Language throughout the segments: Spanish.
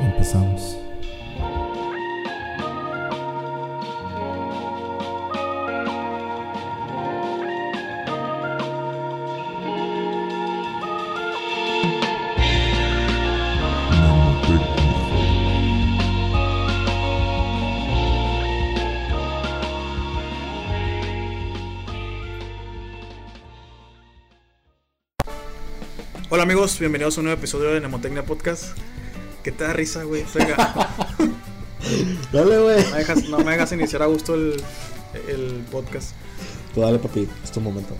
Empezamos. Amigos, bienvenidos a un nuevo episodio de Nemotecnia Podcast. ¿Qué te da risa, güey? Dale, güey. no, me dejas, no me dejas iniciar a gusto el, el podcast. Tú dale, papi. Es tu momento.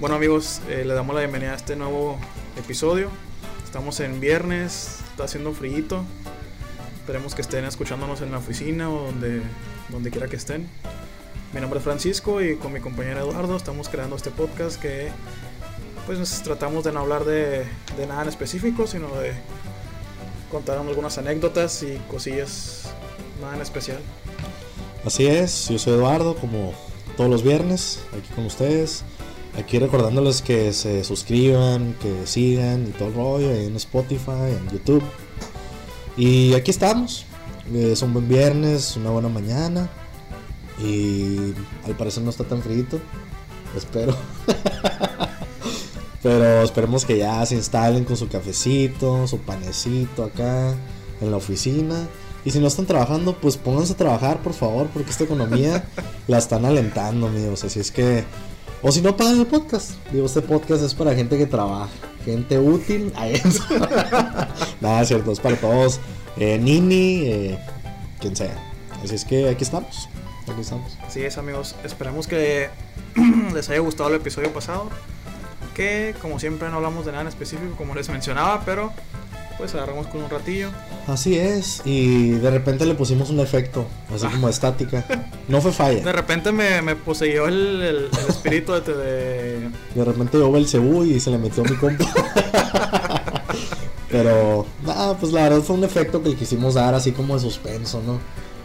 Bueno amigos, eh, le damos la bienvenida a este nuevo episodio. Estamos en viernes, está haciendo frío. Esperemos que estén escuchándonos en la oficina o donde, donde quiera que estén. Mi nombre es Francisco y con mi compañero Eduardo estamos creando este podcast que pues tratamos de no hablar de, de nada en específico, sino de contar algunas anécdotas y cosillas nada en especial. Así es, yo soy Eduardo, como todos los viernes, aquí con ustedes. Aquí recordándoles que se suscriban, que sigan y todo el rollo en Spotify, en YouTube. Y aquí estamos. Es un buen viernes, una buena mañana. Y al parecer no está tan frito. Espero. Pero esperemos que ya se instalen con su cafecito, su panecito acá en la oficina. Y si no están trabajando, pues pónganse a trabajar, por favor, porque esta economía la están alentando, amigos. Así es que. O si no, pagan el podcast. Digo, este podcast es para gente que trabaja, gente útil. Ahí es. Nada, es cierto, es para todos. Eh, Nini, eh, quien sea. Así es que aquí estamos. Aquí estamos. Así es amigos, esperemos que les haya gustado el episodio pasado. Que como siempre no hablamos de nada en específico, como les mencionaba, pero pues agarramos con un ratillo. Así es. Y de repente le pusimos un efecto, así como estática. No fue De falla. repente me, me poseyó el, el- el espíritu de, de- De repente yo el cebú y se le metió mi compa. Pero, nada, pues la verdad fue un efecto que le quisimos dar así como de suspenso, ¿no?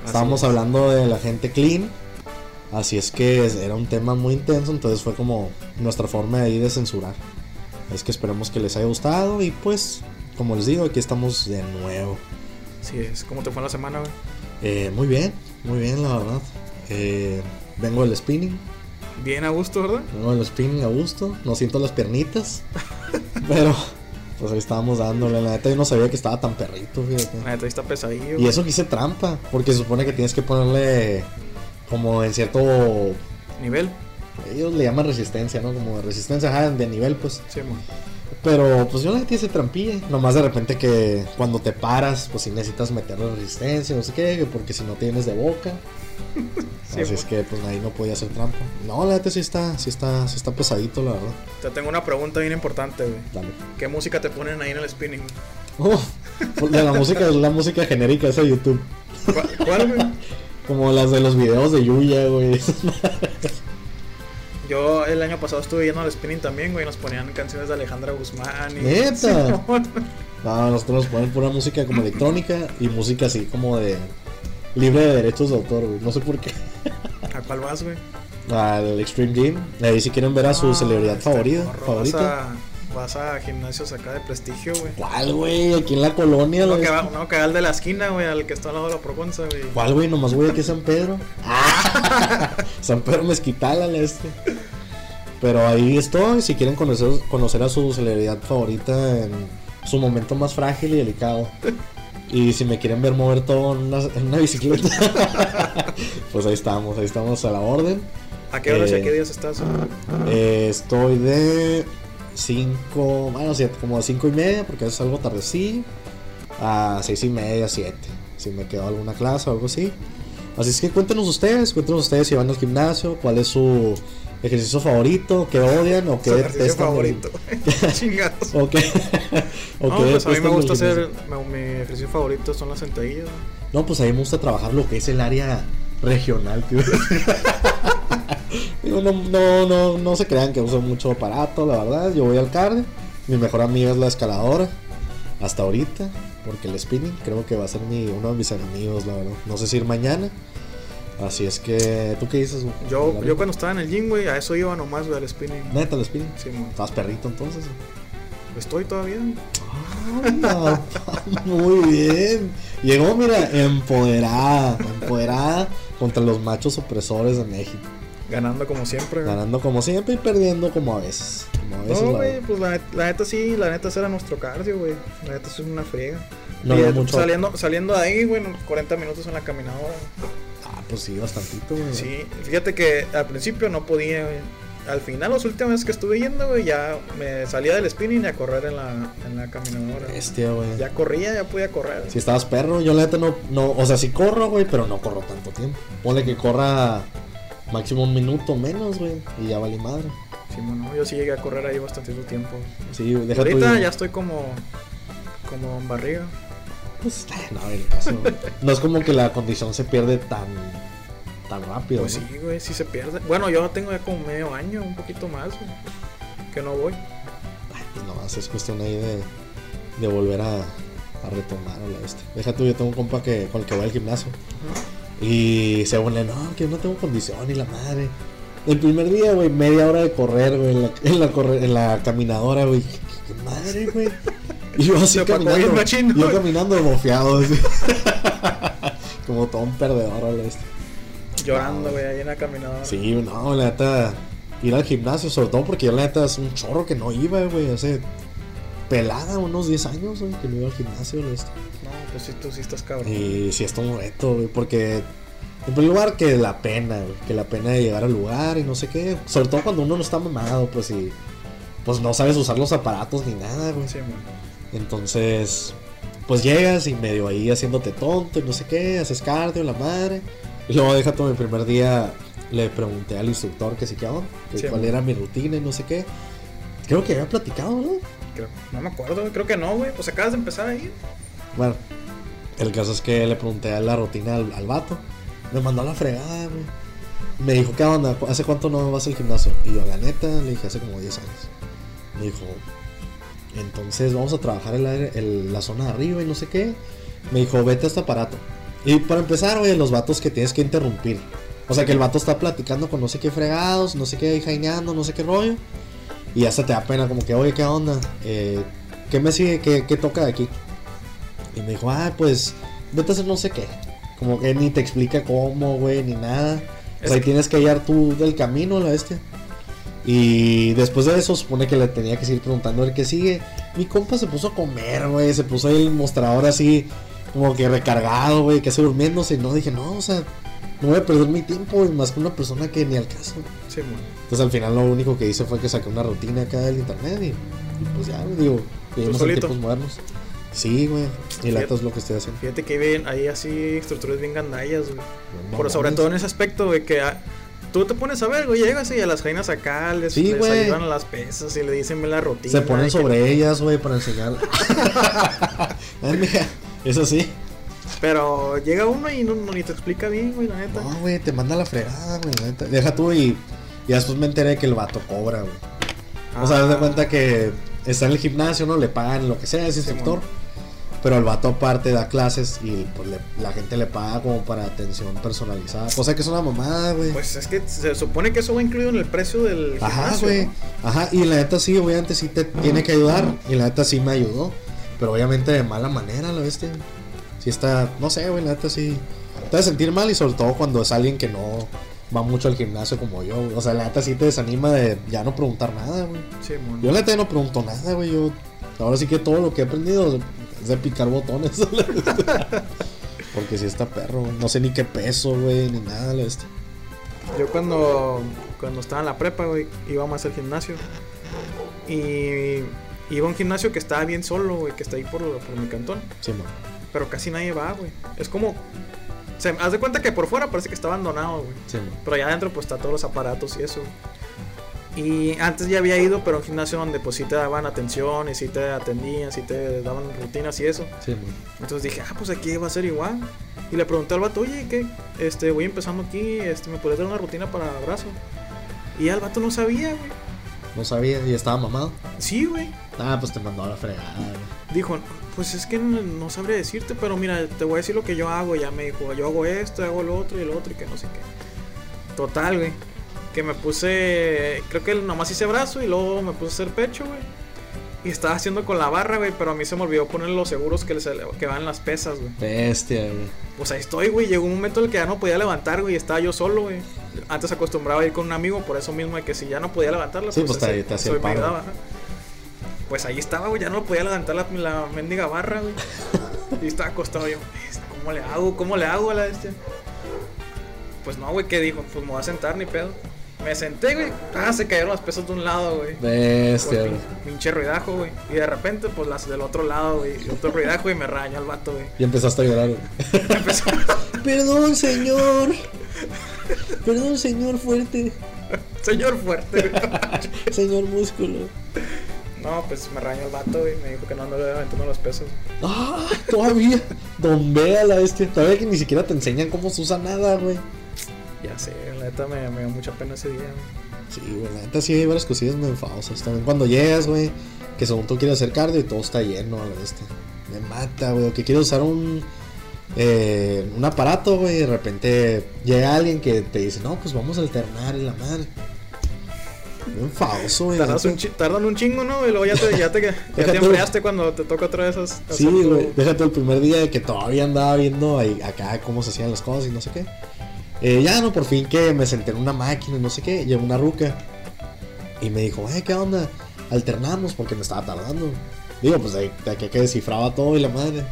Estábamos es. hablando de la gente clean. Así es que era un tema muy intenso, entonces fue como nuestra forma de ahí de censurar. Es que esperemos que les haya gustado y pues, como les digo, aquí estamos de nuevo. Así es, ¿cómo te fue la semana, güey? Eh, muy bien, muy bien, la verdad. Eh, vengo del spinning, Bien a gusto, ¿verdad? vengo del spinning a gusto, no siento las piernitas, pero pues ahí estábamos dándole. La neta yo no sabía que estaba tan perrito, fíjate. La neta está pesadillo. Y güey. eso que hice trampa, porque se supone que tienes que ponerle como en cierto. Nivel. Ellos le llaman resistencia, ¿no? Como resistencia ajá, de nivel, pues. Sí, mo. Pero pues yo la neta hice trampilla. Nomás de repente que cuando te paras, pues si necesitas meterle resistencia, no sé qué, que porque si no tienes de boca. Sí, Así es que pues ahí no podía hacer trampa. No, la neta sí está, sí está, sí está pesadito, la verdad. Te tengo una pregunta bien importante, güey. Dale. ¿Qué música te ponen ahí en el spinning? Oh, pues, la, la música es la música genérica esa de YouTube. ¿Cuál, cuál, güey? Como las de los videos de Yuya, güey. Yo el año pasado estuve yendo al spinning también, güey. Nos ponían canciones de Alejandra Guzmán. Y... ¿Neta? No, nosotros nos ponen pura música como electrónica y música así como de libre de derechos de autor, güey. No sé por qué. ¿A cuál vas, güey? Al Extreme Gym. Ahí si quieren ver a su Ah, celebridad favorita. favorita. Vas a, gimnasios acá de prestigio, güey. ¿Cuál, güey? Aquí en la colonia. Que, va, uno que al de la esquina, güey, al que está al lado de la Proconza, güey. ¿Cuál, güey? Nomás, güey, aquí es San Pedro. Ah, San Pedro Mezquital al este. Pero ahí estoy. Si quieren conocer, conocer a su celebridad favorita en su momento más frágil y delicado. Y si me quieren ver mover todo en una, en una bicicleta, pues ahí estamos, ahí estamos a la orden. ¿A qué horas y Eh, a qué días estás? Eh, estoy de 5, bueno, siete, como de 5 y media, porque es algo tardecillo, a 6 y media, 7, si me quedó alguna clase o algo así. Así es que cuéntenos ustedes, cuéntenos ustedes si van al gimnasio, cuál es su ejercicio favorito, qué odian o ejercicio detestan favorito. Chingados. o qué, o No, qué pues a mí me gusta hacer. Mi, ejercicio favorito son las sentadillas. No, pues a mí me gusta trabajar lo que es el área regional, tío. Digo, no, no, no, no se crean que uso mucho aparato, la verdad. Yo voy al cardio. Mi mejor amiga es la escaladora. Hasta ahorita. Porque el spinning creo que va a ser mi, uno de mis enemigos, la verdad. No sé si ir mañana. Así es que, ¿tú qué dices? güey? Yo, yo cuando estaba en el gym, güey, a eso iba nomás, güey, al spinning. Neta, el spinning. Sí, mon. Estabas perrito entonces. Estoy todavía. Anda, Muy bien. Llegó, mira, empoderada. Empoderada contra los machos opresores de México. Ganando como siempre, güey. Ganando como siempre y perdiendo como a veces. Como a veces No, güey, pues la, la neta sí, la neta era nuestro cardio, güey. La neta es una friega. No Y mucho- saliendo, saliendo de ahí, güey, unos 40 minutos en la caminadora. Ah, pues sí, bastantito, güey. Sí, fíjate que al principio no podía, güey. Al final, las últimas veces que estuve yendo, güey, ya me salía del spinning y a correr en la, en la caminadora. Bestia, güey. Ya corría, ya podía correr. Si estabas perro, yo la neta no, no, o sea, sí corro, güey, pero no corro tanto tiempo. Ponle que corra máximo un minuto menos, güey, y ya vale madre. Sí, bueno, yo sí llegué a correr ahí bastante tiempo. Sí, deja Ahorita tu- ya estoy como, como en barriga. Pues, no, el caso. No es como que la condición se pierde tan, tan rápido, Pues ¿no? sí, güey, sí se pierde. Bueno, yo tengo ya como medio año, un poquito más, güey, que no voy. Ay, pues no, es cuestión ahí de, de volver a, a retomar a la este. Deja tú, yo tengo un compa que, con el que voy al gimnasio. Y se pone, no, que no tengo condición y la madre. El primer día, güey, media hora de correr, güey, en la, en la, corre- en la caminadora, güey. ¿Qué, qué madre, güey? Y yo así caminando. machín, yo caminando bofeado, así. Como todo un perdedor a la este. Llorando, güey, ahí en la caminadora. Sí, no, la neta, ir al gimnasio, sobre todo porque yo la neta es un chorro que no iba, güey, hace pelada, unos 10 años, güey, que no iba al gimnasio, este. No, pues sí, tú sí estás cabrón. Y sí, está un reto, güey, porque en primer lugar que la pena, güey, que la pena de llegar al lugar y no sé qué, sobre todo cuando uno no está mamado, pues y pues no sabes usar los aparatos ni nada, güey. Sí. Entonces, pues llegas y medio ahí haciéndote tonto y no sé qué, haces cardio, la madre. Y luego deja todo el primer día, le pregunté al instructor que sí que onda, que Sí, cuál man. era mi rutina y no sé qué. Creo que había platicado, ¿no? No me acuerdo, creo que no, güey. Pues acabas de empezar ahí. Bueno, el caso es que le pregunté la rutina al, al vato. Me mandó a la fregada, güey. Me dijo, ¿qué onda? ¿Hace cuánto no vas al gimnasio? Y yo, la neta, le dije, hace como 10 años. Me dijo, entonces vamos a trabajar el la zona de arriba y no sé qué. Me dijo, vete a este aparato. Y para empezar, güey, los vatos que tienes que interrumpir. O sea, que el vato está platicando con no sé qué fregados, no sé qué jaineando, no sé qué rollo. Y hasta te da pena, como que, oye, ¿qué onda? Eh, ¿Qué me sigue? ¿Qué, qué toca de aquí? Y me dijo, ah, pues, vete a hacer no sé qué. Como que ni te explica cómo, güey, ni nada. O sea, y que- tienes que hallar tú del camino, la bestia. Y después de eso, supone que le tenía que seguir preguntando el que sigue. Mi compa se puso a comer, güey. Se puso ahí el mostrador así, como que recargado, güey, casi durmiéndose. Y no dije, no, o sea, no voy a perder mi tiempo, güey, más que una persona que ni al caso. Sí, man. Entonces al final lo único que hice fue que saqué una rutina acá del internet y, y pues ya, güey, digo, vivimos en tiempos modernos. Sí, güey, y la neta es lo que estoy haciendo. Fíjate que ven ahí así estructuras bien gandallas, güey. No Por sobre todo en ese aspecto, güey, que ah, tú te pones a ver, güey, llegas y a las jainas acá les, Sí, les ayudan a las pesas y le dicen la rutina. Se ponen que- sobre ellas, güey, para enseñar. Mija, eso sí. Pero llega uno y no, no- ni te explica bien, güey, la neta. No, güey, te manda la fregada, güey, la neta. Deja tú y, y después me enteré que el vato cobra, güey. O sea, haz de Ah, cuenta que está en el gimnasio, ¿no? Le pagan lo que sea, es instructor. bueno. Pero el vato aparte da clases y pues le- la gente le paga como para atención personalizada. Cosa que es una mamada, güey. Pues es que se supone que eso va incluido en el precio del Ajá, gimnasio, güey. ¿no? Ajá, y la neta sí, obviamente sí te tiene que ayudar. Y la neta sí me ayudó. Pero obviamente de mala manera, la bestia. Sí está, no sé, güey, la neta sí. Te hace sentir mal y sobre todo cuando es alguien que no va mucho al gimnasio como yo. güey. O sea, la neta sí te desanima de ya no preguntar nada, güey. Sí, mon. Yo la neta no pregunto nada, güey. Yo ahora sí que todo lo que he aprendido es de picar botones. Porque sí está perro, güey. No sé ni qué peso, güey, ni nada, la bestia. Yo cuando, cuando estaba en la prepa, güey, iba más al gimnasio. Y iba a un gimnasio que estaba bien solo, güey, que está ahí por, por mi cantón. Sí, man. Pero casi nadie va, güey. Es como... Se, haz de cuenta que por fuera parece que está abandonado, güey. Sí. Pero allá adentro pues está todos los aparatos y eso. Y antes ya había ido, pero a un gimnasio donde pues sí te daban atención y sí te atendían, sí te daban rutinas y eso. Sí. Entonces dije, ah, pues aquí va a ser igual. Y le pregunté al vato, oye, ¿qué? Este, voy empezando aquí, este, ¿me podrías dar una rutina para brazo? Y ya el vato no sabía, güey. No sabía y estaba mamado. Sí, güey. Ah, pues te mandó a la fregada, güey. dijo, pues es que no, no sabría decirte, pero mira, te voy a decir lo que yo hago. Ya me dijo, yo hago esto, hago lo otro y lo otro y que no sé qué. Total, güey. Que me puse, creo que nomás hice brazo y luego me puse a hacer pecho, güey. Y estaba haciendo con la barra, güey, pero a mí se me olvidó poner los seguros que, les, que van en las pesas, güey. Bestia, güey. Pues ahí estoy, güey. Llegó un momento en el que ya no podía levantar, güey. Estaba yo solo, güey. Antes acostumbraba a ir con un amigo, por eso mismo de que si ya no podía levantarla, Sí, pues, ese- te hacía se el me paro. ayudaba. Pues ahí estaba, güey. Ya no podía levantar la, la mendiga barra, güey. Y estaba acostado yo. ¿Cómo le hago? ¿Cómo le hago a la bestia? Pues no, güey. ¿Qué dijo? Pues me voy a sentar, ni pedo. Me senté, güey. Ah, se cayeron las pesas de un lado, güey. Bestia, Pues, güey. pin- pinche ruidajo, güey. Y de repente, pues las del otro lado, güey. Otro ruidajo y me raña el vato, güey. Y empezaste a llorar, güey. Empezó. Perdón, señor. Perdón, señor fuerte. Señor fuerte, güey. Señor músculo. No, pues me rañó el vato, güey. Me dijo que no andaba aventando los pesos. Ah, todavía. Don Bea la bestia. Todavía que ni siquiera te enseñan cómo se usa nada, güey. Ya sé, la neta me, me dio mucha pena ese día, güey. Sí, güey, la neta sí hay varias cosillas muy enfadosas. También cuando llegas, güey, que según tú quieres hacer cardio y todo está lleno a la bestia. Me mata, güey. O que quieres usar un, eh, un aparato, güey, y de repente llega alguien que te dice, no, pues vamos a alternar y la madre. Enfadoso, Tardas un tardan un chingo, ¿no? Y luego ya te, ya te, ya te enfriaste cuando te toca otra vez hacer Sí, tu- güey. Déjate el primer día de que todavía andaba viendo ahí, acá cómo se hacían las cosas y no sé qué. Eh, ya no, por fin que me senté en una máquina y no sé qué. Llegó una ruca y me dijo, eh, ¿qué onda? Alternamos porque me estaba tardando. Digo, pues de, de aquí que descifraba todo y la madre.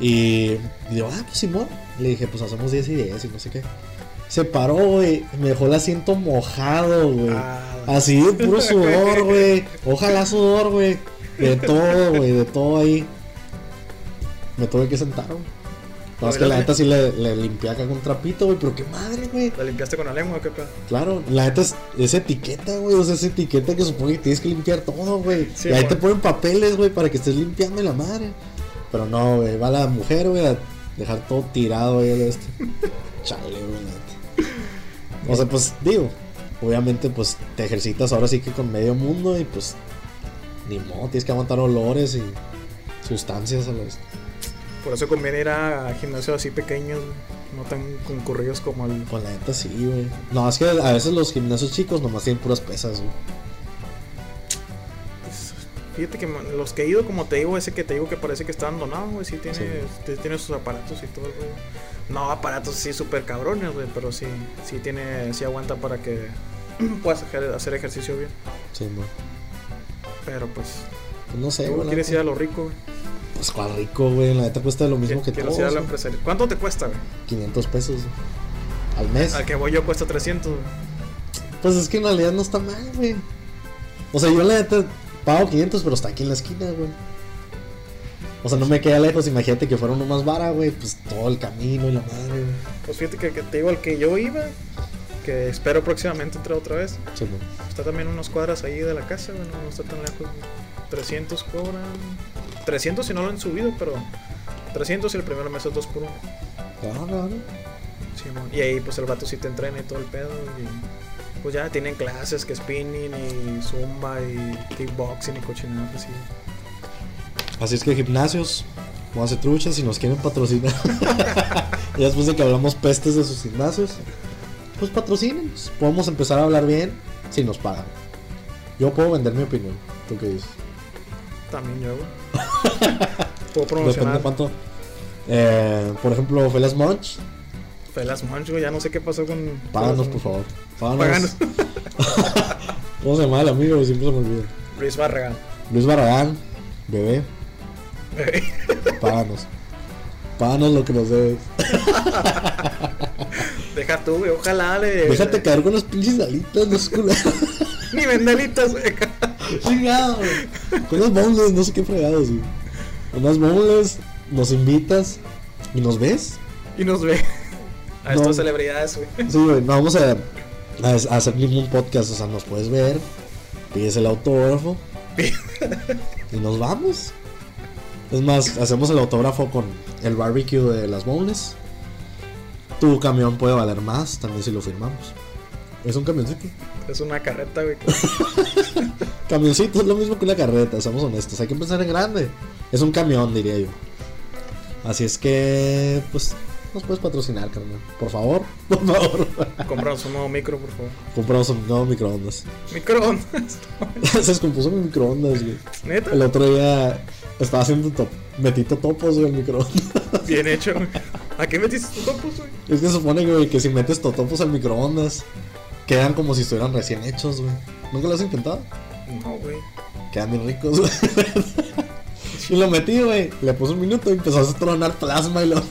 Y digo, ah, pues Simón. Le dije, pues hacemos 10 y 10 y no sé qué. Se paró, güey. Me dejó el asiento mojado, güey. Ah, Así de puro sudor, güey. Ojalá sudor, güey. De todo, güey, de todo ahí. Me tuve que sentar, güey. No, es que la neta sí le, le limpié acá con trapito, güey. Pero qué madre, güey. ¿La limpiaste con la lengua o qué pedo? Claro, la neta es, es etiqueta, güey. O sea, es etiqueta que supone que tienes que limpiar todo, güey. Sí, y ahí te ponen papeles, güey, para que estés limpiando la madre. Pero no, güey. Va la mujer, güey, a dejar todo tirado, güey. de Este. Chale, güey, la neta. O sea, pues, digo. Obviamente, pues te ejercitas ahora sí que con medio mundo y pues. Ni modo, tienes que aguantar olores y sustancias a los. Por eso conviene ir a gimnasios así pequeños, no tan concurridos como el. Pues la neta sí, güey. No, es que a veces los gimnasios chicos nomás tienen puras pesas, güey. Fíjate que los que he ido, como te digo, ese que te digo que parece que está abandonado, güey, sí tiene, Sí. sí tiene sus aparatos y todo rollo. No aparatos así súper cabrones, güey, pero sí, sí tiene, sí aguanta para que puedas hacer ejercicio bien. Sí, no. Pero pues, Pues no sé, güey. quieres ir a lo rico, güey. Pues cuál rico, güey. La neta cuesta lo mismo que todos. ir a la güey. empresaria. ¿Cuánto te cuesta, güey? 500 pesos güey. al mes. Al que voy yo cuesta 300, güey. Pues es que en realidad no está mal, güey. O sea, yo la neta pago 500, pero está aquí en la esquina, güey. O sea, no me queda lejos. Imagínate que fuera uno más vara, güey. Pues todo el camino y la madre, güey. Pues fíjate que, que te digo al que yo iba, que espero próximamente entrar otra vez. Sí, güey. Está también unas cuadras ahí de la casa, güey, no, no está tan lejos. güey. 300 cobran. 300 si no lo han subido, pero 300 y el primer mes es 2 por 1. Claro, claro. y ahí pues el vato sí te entrena y todo el pedo. Y pues ya tienen clases que spinning y zumba y kickboxing y cochinadas así. Así es que gimnasios, vamos a hacer truchas si nos quieren patrocinar. y después de que hablamos pestes de sus gimnasios, pues patrocínenos. Podemos empezar a hablar bien si nos pagan. Yo puedo vender mi opinión. ¿Tú qué dices? También yo. Puedo Depende promocionar. de cuánto. Eh, por ejemplo, Felas Munch, Felas Munch, güey, ya no sé qué pasó con. páganos por favor. Páganos. Páganos. ¿Cómo se llama el amigo? Siempre se me olvida. Luis Barragán. Luis Barragán, bebé, páganos. Páganos lo que nos debes. Deja tú, güey, ojalá le. Déjate caer con las pinches alitas, no es. Ni vendelitas, güey. Chingado, güey. Con unas boneless, no sé qué fregados, güey. Unas boneless, nos invitas y nos ves. Y nos ve. A No. estas celebridades, güey. Sí, güey, no vamos a, a, a hacer ningún podcast, o sea, nos puedes ver, pides el autógrafo y nos vamos. Es más, hacemos el autógrafo con el barbecue de las boneless. Tu camión puede valer más también si lo firmamos. Es un camioncito. Es una carreta, güey. Camioncito es lo mismo que una carreta, seamos honestos. Hay que empezar en grande. Es un camión, diría yo. Así es que, pues, nos puedes patrocinar, carnal. Por favor, por favor. Compramos un nuevo micro, por favor. Compramos un nuevo microondas. Microondas. Se descompuso mi microondas, güey. Neta. El otro día estaba haciendo top, metí topos, güey, el microondas. Bien hecho, güey. ¿A qué metiste tus topos, güey? Es que se supone, güey, que si metes totopos al microondas, quedan como si estuvieran recién hechos, güey. ¿Nunca lo has intentado? No, güey. Quedan bien ricos, güey. y lo metí, güey. Le puse un minuto y empezó a tronar plasma y lo...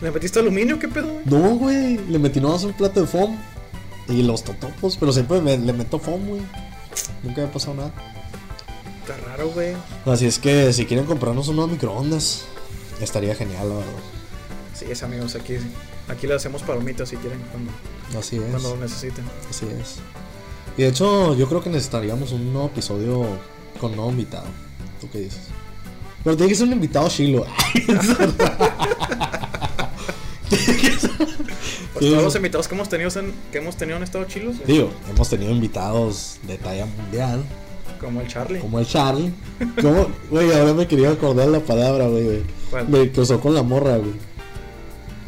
¿Le metiste aluminio? ¿Qué pedo, güey? no, güey. Le metí nomás un plato de foam y los totopos, pero siempre me- le meto foam, güey. Nunca me ha pasado nada. Está raro, güey. Así es que si quieren comprarnos un nuevo microondas, estaría genial, la verdad. Sí, es amigos, aquí, aquí le hacemos palomitas si quieren, cuando, Así es. cuando lo necesiten. Así es. Y de hecho, yo creo que necesitaríamos un nuevo episodio con nuevo invitado. ¿Tú qué dices? Pero tiene que ser un invitado chilo. Pues todos los invitados que hemos tenido, en, que hemos tenido han estado chilos. Digo, hemos tenido invitados de talla mundial, Como el Charlie. como el Charlie. Como, güey, ahora me quería acordar la palabra, güey. Me cruzó con la morra, güey.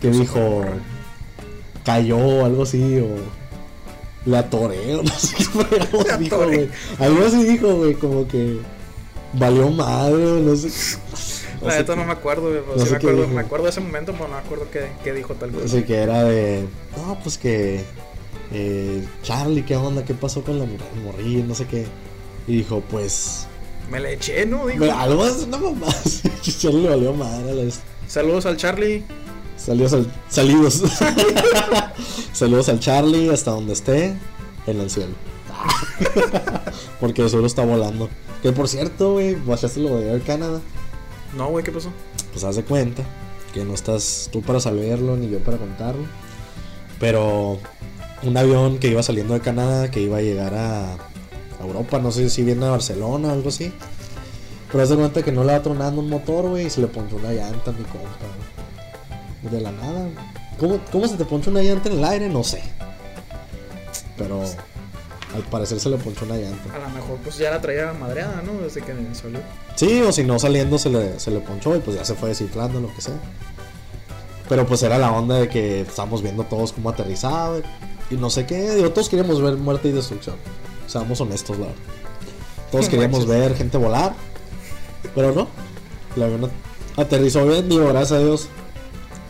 Que Cruzó dijo, cayó o algo así, o la atoré, o no sé qué La dijo, güey. Algo así dijo, güey, como que valió madre, no sé. La neta no me acuerdo, güey. no sí me acuerdo, dijo. me acuerdo de ese momento, pero no me acuerdo qué, qué dijo tal cosa. Así que era de, no, pues que, eh, Charlie, ¿qué onda? ¿Qué pasó con la mor- morrilla? No sé qué. Y dijo, pues, Me le eché, ¿no? Dijo. Algo así, no mamás. Charlie le valió madre a la vez. Saludos al Charlie. Saludos al. Salidos. Saludos al Charlie hasta donde esté. En el cielo. Porque el suelo está volando. Que por cierto, güey, bajaste lo de Air Canada. No, güey, ¿qué pasó? Pues haz de cuenta que no estás tú para saberlo ni yo para contarlo. Pero un avión que iba saliendo de Canadá, que iba a llegar a Europa, no sé si viene a Barcelona o algo así. Pero haz de cuenta que no le va tronando un motor, güey, y se le ponchó una llanta a mi compa. De la nada. ¿Cómo, ¿Cómo se te poncha una llanta en el aire? No sé. Pero al parecer se le ponchó una llanta. A lo mejor pues ya la traía madreada, ¿no? Desde que salió. Sí, o si no saliendo se le, se le ponchó y pues ya se fue desinflando, lo que sea. Pero pues era la onda de que estábamos viendo todos cómo aterrizaba y no sé qué. Digo, todos queríamos ver muerte y destrucción. Seamos honestos, la verdad. Todos queríamos ver gente volar. Pero no. El avión aterrizó bien, digo, gracias a Dios.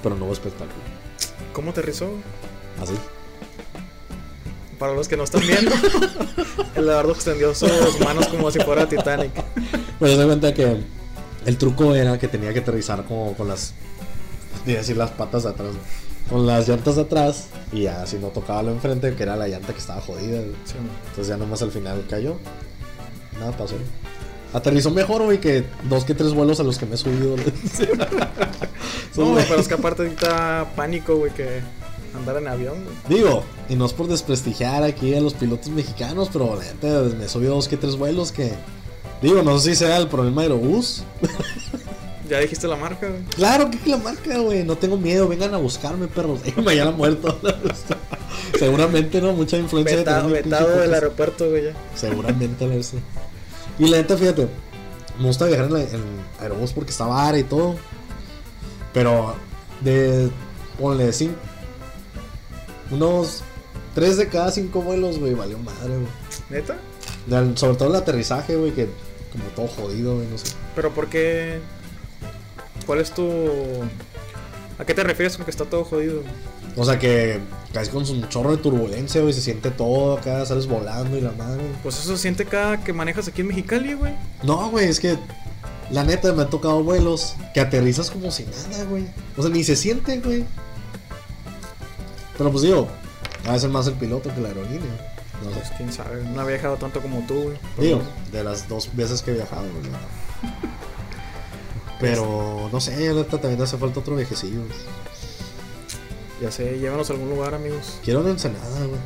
Pero no hubo espectáculo. ¿Cómo aterrizó? Así. Para los que no están viendo, el Eduardo extendió sus manos como si fuera Titanic. Pues se cuenta que el truco era que tenía que aterrizar como con las. Decir las patas de atrás. Con las llantas de atrás. Y ya si no tocaba lo enfrente, que era la llanta que estaba jodida. Sí, Entonces ya nomás al final cayó. Nada pasó. Aterrizó mejor, güey, que dos que tres vuelos a los que me he subido. no, pero es que aparte ahorita pánico, güey, que andar en avión, güey. Digo, y no es por desprestigiar aquí a los pilotos mexicanos, pero la neta me he subido dos que tres vuelos que. Digo, no sé si sea el problema de Aerobús. Ya dijiste la marca, güey. Claro que la marca, güey. No tengo miedo. Vengan a buscarme, perros. Me ya muerto. Seguramente, ¿no? Mucha influencia de Vetado, del aeropuerto, güey, ya. Seguramente la sé. Y la neta, fíjate. Me gusta viajar en, la, en Aerobús porque está vara y todo. Pero de. Ponle cinco. Unos. Tres de cada cinco vuelos, güey. Valió madre, güey. ¿Neta? Del- Sobre todo el aterrizaje, güey. Que como todo jodido, güey. No sé. Pero ¿por qué? ¿Cuál es tu... ¿A qué te refieres con que está todo jodido? O sea que caes con un chorro de turbulencia, güey, se siente todo acá, sales volando y la madre. Pues eso se siente cada que manejas aquí en Mexicali, güey. No, güey, es que la neta me ha tocado vuelos que aterrizas como si nada, güey. O sea, ni se siente, güey. Pero pues digo, a ser más el piloto que la aerolínea. No Pues sé. quién sabe, no había viajado tanto como tú, güey. Digo, de las dos veces que he viajado, güey. Pero no sé, neta también hace falta otro viajecillo. güey. Ya sé, llévanos a algún lugar, amigos. Quiero una Ensenada, güey.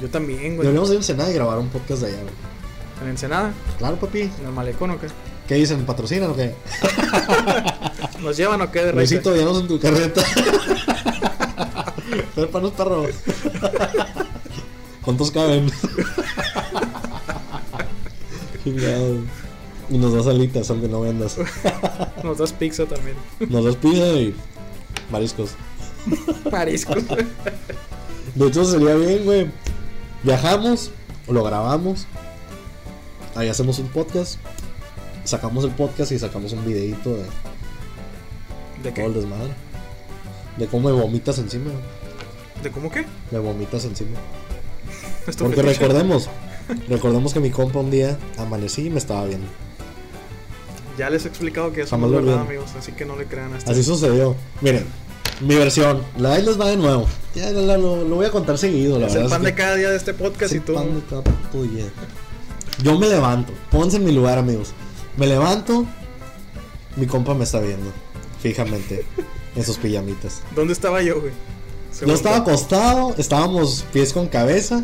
Yo también, güey. Deberíamos ir a Ensenada y grabar un podcast de allá, güey. En Ensenada, Claro, papi. en el malecón o qué. ¿Qué dicen? ¿Patrocinan o qué? ¿Nos llevan o qué de Luisito, rey? llévanos en tu carreta. Para los perros. ¿Cuántos caben? Chingado. Y nos das alitas, aunque no vendas. Nos das pizza también. Nos das pizza y mariscos. Mariscos. De hecho, sería bien, güey. Viajamos, lo grabamos. Ahí hacemos un podcast. Sacamos el podcast y sacamos un videito de ¿De todo el qué? desmadre. De cómo me vomitas encima. güey. ¿De cómo qué? Me vomitas encima. Porque fetiche. recordemos, recordemos que mi compa un día amanecí y me estaba viendo. Ya les he explicado que eso Jamás no es verdad, amigos. Así que no le crean a este. Así sucedió. Miren, mi versión. La ahí les va de nuevo. Ya la- la- lo, lo voy a contar seguido, la es el verdad. pan de cada día de este podcast y tú. pan de cada puto día. Yo me levanto. Pónganse en mi lugar, amigos. Me levanto. Mi compa me está viendo. Fijamente. En sus pijamitas. ¿Dónde estaba yo, güey? Yo estaba acostado. Estábamos pies con cabeza.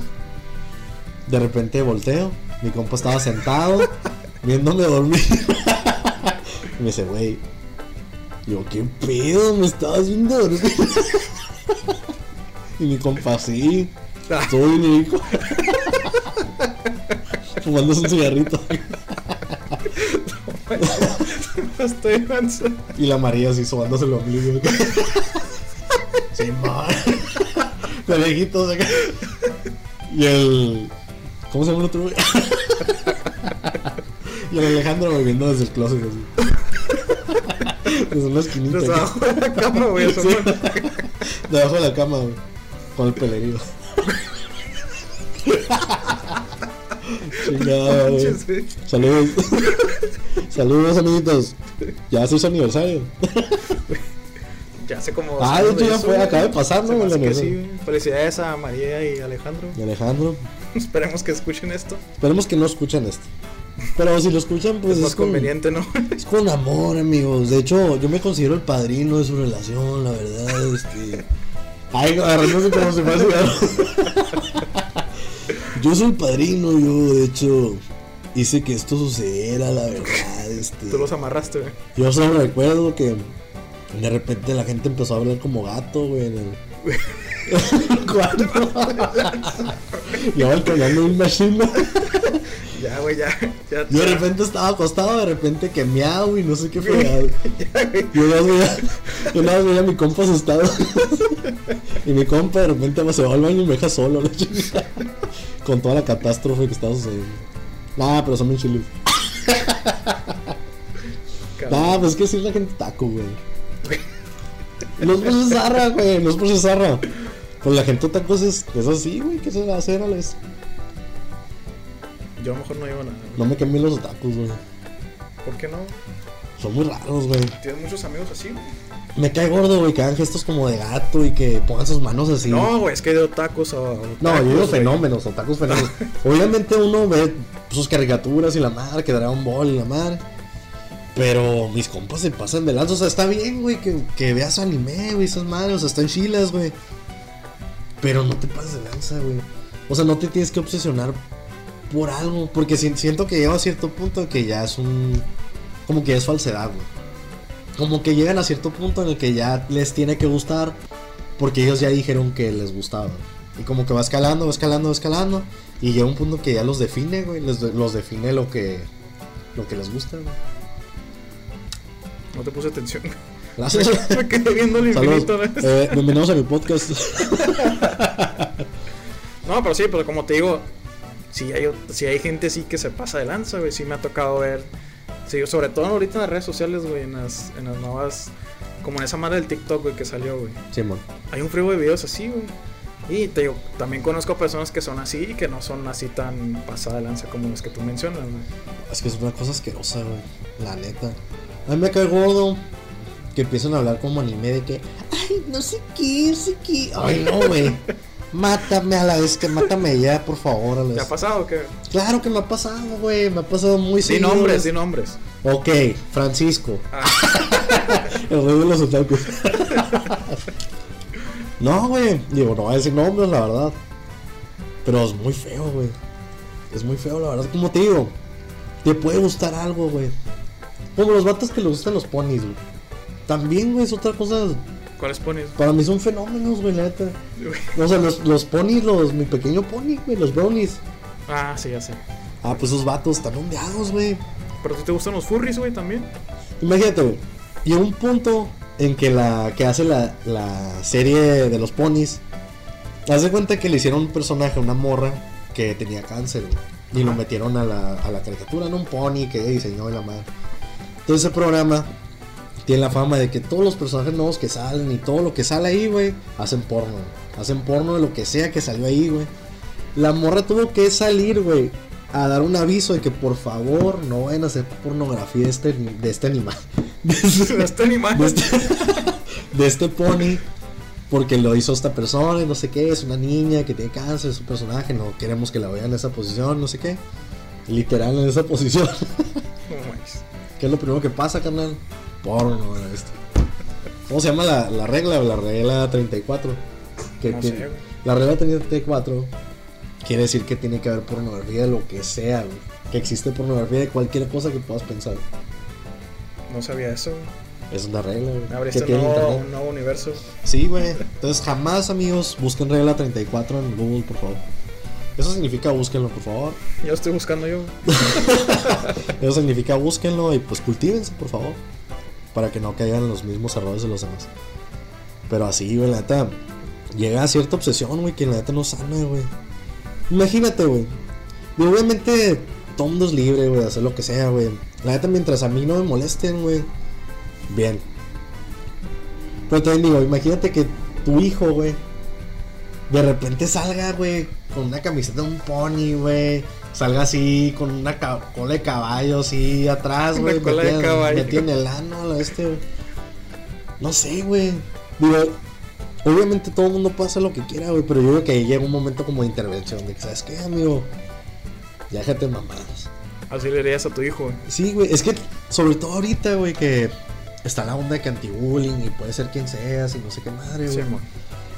De repente volteo. Mi compa estaba sentado. viéndome dormir. y me dice, güey. Yo, ¿qué pedo? Me estabas viendo dormir. y mi compa, sí. Estuvo bien rico. Fumándose un cigarrito. estoy avanzando. Y la María así sobándose el ombligo. Sí, man. De acá. Y el. ¿Cómo se llama el otro güey? Y el Alejandro me viendo desde el closet así. Desde una esquinita. Desde abajo de la cama, güey. Sí. Debajo de la cama, güey. Con el pelerío. Chingada, güey. Saludos. Saludos, amiguitos. Ya es su aniversario. Ya hace como. Ah, de hecho ya eso, fue, güey. acaba de pasar, Se ¿no? me que sí. Felicidades a María y Alejandro. Y Alejandro. Esperemos que escuchen esto. Esperemos que no escuchen esto. Pero si lo escuchan, pues es es, más con, conveniente, ¿no? es con amor, amigos. De hecho, yo me considero el padrino de su relación, la verdad. Este... Ay, agarrándose como si fuera cigarro. Yo soy el padrino, yo, de hecho, hice que esto sucediera, la verdad. Este... Tú los amarraste, güey. Yo solo recuerdo que de repente la gente empezó a hablar como gato, güey, en el. cuarto. Yo balconeando un machine. Ya, güey, ya. ya Yo de repente estaba acostado, de repente que miau y no sé qué fregado. Ya, güey. Yo nada más veía, yo nada más veía a mi compa asustado. y mi compa de repente se va al baño y me deja solo, la chingada. Con toda la catástrofe que estaba sucediendo. Nah, pero son bien chilos. Nah, pues es que sí la gente taco, güey. Por ser zarra, güey, por ser zarra. Pues la gente taco es, es así, güey, ¿qué se va a hacer a la vez? Yo mejor no digo nada. No me cambien los tacos, güey. ¿Por qué no? Son muy raros, güey. ¿Tienes muchos amigos así, güey? Me cae gordo, güey, que hagan gestos como de gato y que pongan sus manos así. No, güey, es que de tacos o. No, yo digo fenómenos, otakus fenómenos. Obviamente uno ve sus caricaturas y la madre, que Dragon Ball y la madre. Pero mis compas se pasan de lanza. O sea, está bien, güey, que, que veas anime, güey, esas madres. O sea, están chilas, güey. Pero no te pases de lanza, güey. O sea, no te tienes que obsesionar por algo. Porque si- siento que llega a cierto punto que ya es un. Como que es falsedad, güey. Como que llegan a cierto punto en el que ya les tiene que gustar. Porque ellos ya dijeron que les gustaba. Y como que va escalando, va escalando, va escalando. Y llega un punto que ya los define, güey. les- los define lo que, lo que les gusta, güey. No te puse atención. Gracias. Me quedé viendo el infinito. Eh, bienvenidos a mi podcast. No, pero sí, pero como te digo, si hay, si hay gente sí que se pasa de lanza, güey. Sí me ha tocado ver. Sí, sobre todo ahorita en las redes sociales, güey. En las, en las nuevas. Como en esa madre del TikTok, güey, que salió, güey. Simón. Hay un frío de videos así, güey. Y te digo, también conozco personas que son así y que no son así tan pasada de lanza como las que tú mencionas, güey. Es que es una cosa asquerosa, güey. La neta. A mí me cae gordo que empiezan a hablar como anime de que, ay, no sé qué, no sé qué. Ay, no, güey. Mátame a la vez, que mátame ya, por favor. A la ¿Te ha pasado que Claro que me ha pasado, güey. Me ha pasado muy Sin seguido, nombres, güey. sin nombres. Ok, Francisco. Ah, El rey de los otakus. no, güey. Digo, no voy a decir nombres, la verdad. Pero es muy feo, güey. Es muy feo, la verdad. Como te digo, te puede gustar algo, güey. Como los vatos que les gustan los ponis, güey. También, güey, es otra cosa. ¿Cuáles pones? Para mí son fenómenos, güey, la neta. O sea, los, los ponis, los, mi pequeño pony, güey, los brownies. Ah, sí, ya sé. Ah, pues esos vatos están ondeados, güey. Pero ti te gustan los furries, güey, también. Imagínate, güey. Llegó un punto en que la que hace la, la serie de los ponis. Haz de cuenta que le hicieron un personaje, una morra, que tenía cáncer, güey. Y lo metieron a la, a la caricatura, en un pony que diseñó y la madre. Entonces ese programa tiene la fama de que todos los personajes nuevos que salen y todo lo que sale ahí, güey, hacen porno. Hacen porno de lo que sea que salió ahí, güey. La morra tuvo que salir, güey, a dar un aviso de que por favor no vayan a hacer pornografía de este, de este animal. De este- Este animal. de este, de este pony. Porque lo hizo esta persona y no sé qué. Es una niña que tiene cáncer, es un personaje. No queremos que la vean en esa posición, no sé qué. Literal en esa posición. ¿Qué es lo primero que pasa, carnal? Porno, güey, esto. ¿Cómo se llama la, la regla? La regla 34. Que No tiene- sé, la regla 34 quiere decir que tiene que haber pornografía de lo que sea, güey. Que existe pornografía de cualquier cosa que puedas pensar. No sabía eso. Es una regla, güey. Me abriste un nuevo, un nuevo universo. Sí, güey. Entonces jamás, amigos, busquen regla 34 en Google, por favor. Eso significa búsquenlo, por favor. Ya lo estoy buscando yo. Eso significa búsquenlo y pues cultívense, por favor. Para que no caigan en los mismos errores de los demás. Pero así, güey, la neta. Llega a cierta obsesión, güey, que la neta no sana, güey. Imagínate, güey. Y obviamente todo mundo es libre, güey, de hacer lo que sea, güey. La neta, mientras a mí no me molesten, güey. Bien. Pero también digo, imagínate que tu hijo, güey. De repente salga, güey, con una camiseta de un pony, güey. Salga así, con una cola de caballo, así atrás, güey. cola de metida- caballo. metida en el ano, este, güey. No sé, güey. Digo, obviamente todo el mundo puede hacer lo que quiera, güey. Pero yo creo que ahí llega un momento como de intervención. De que, ¿sabes qué, amigo? Ya déjate de mamadas. Así le dirías a tu hijo, güey. Sí, güey, es que sobre todo ahorita, güey, que está la onda de que anti-bullying y puede ser quien seas y no sé qué madre, Sí, güey. mon.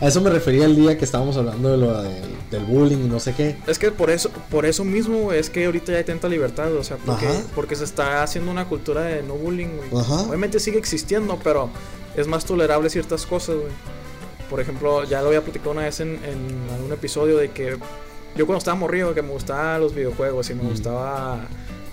A eso me refería el día que estábamos hablando de lo del, del bullying y no sé qué. Es que por eso, por eso mismo, es que ahorita ya hay tanta libertad, o sea, porque, porque se está haciendo una cultura de no bullying, güey. Ajá. Obviamente sigue existiendo, pero es más tolerable ciertas cosas, güey. Por ejemplo, ya lo había platicado una vez en, en algún episodio de que yo cuando estaba morrido, que me gustaban los videojuegos y me Mm. gustaba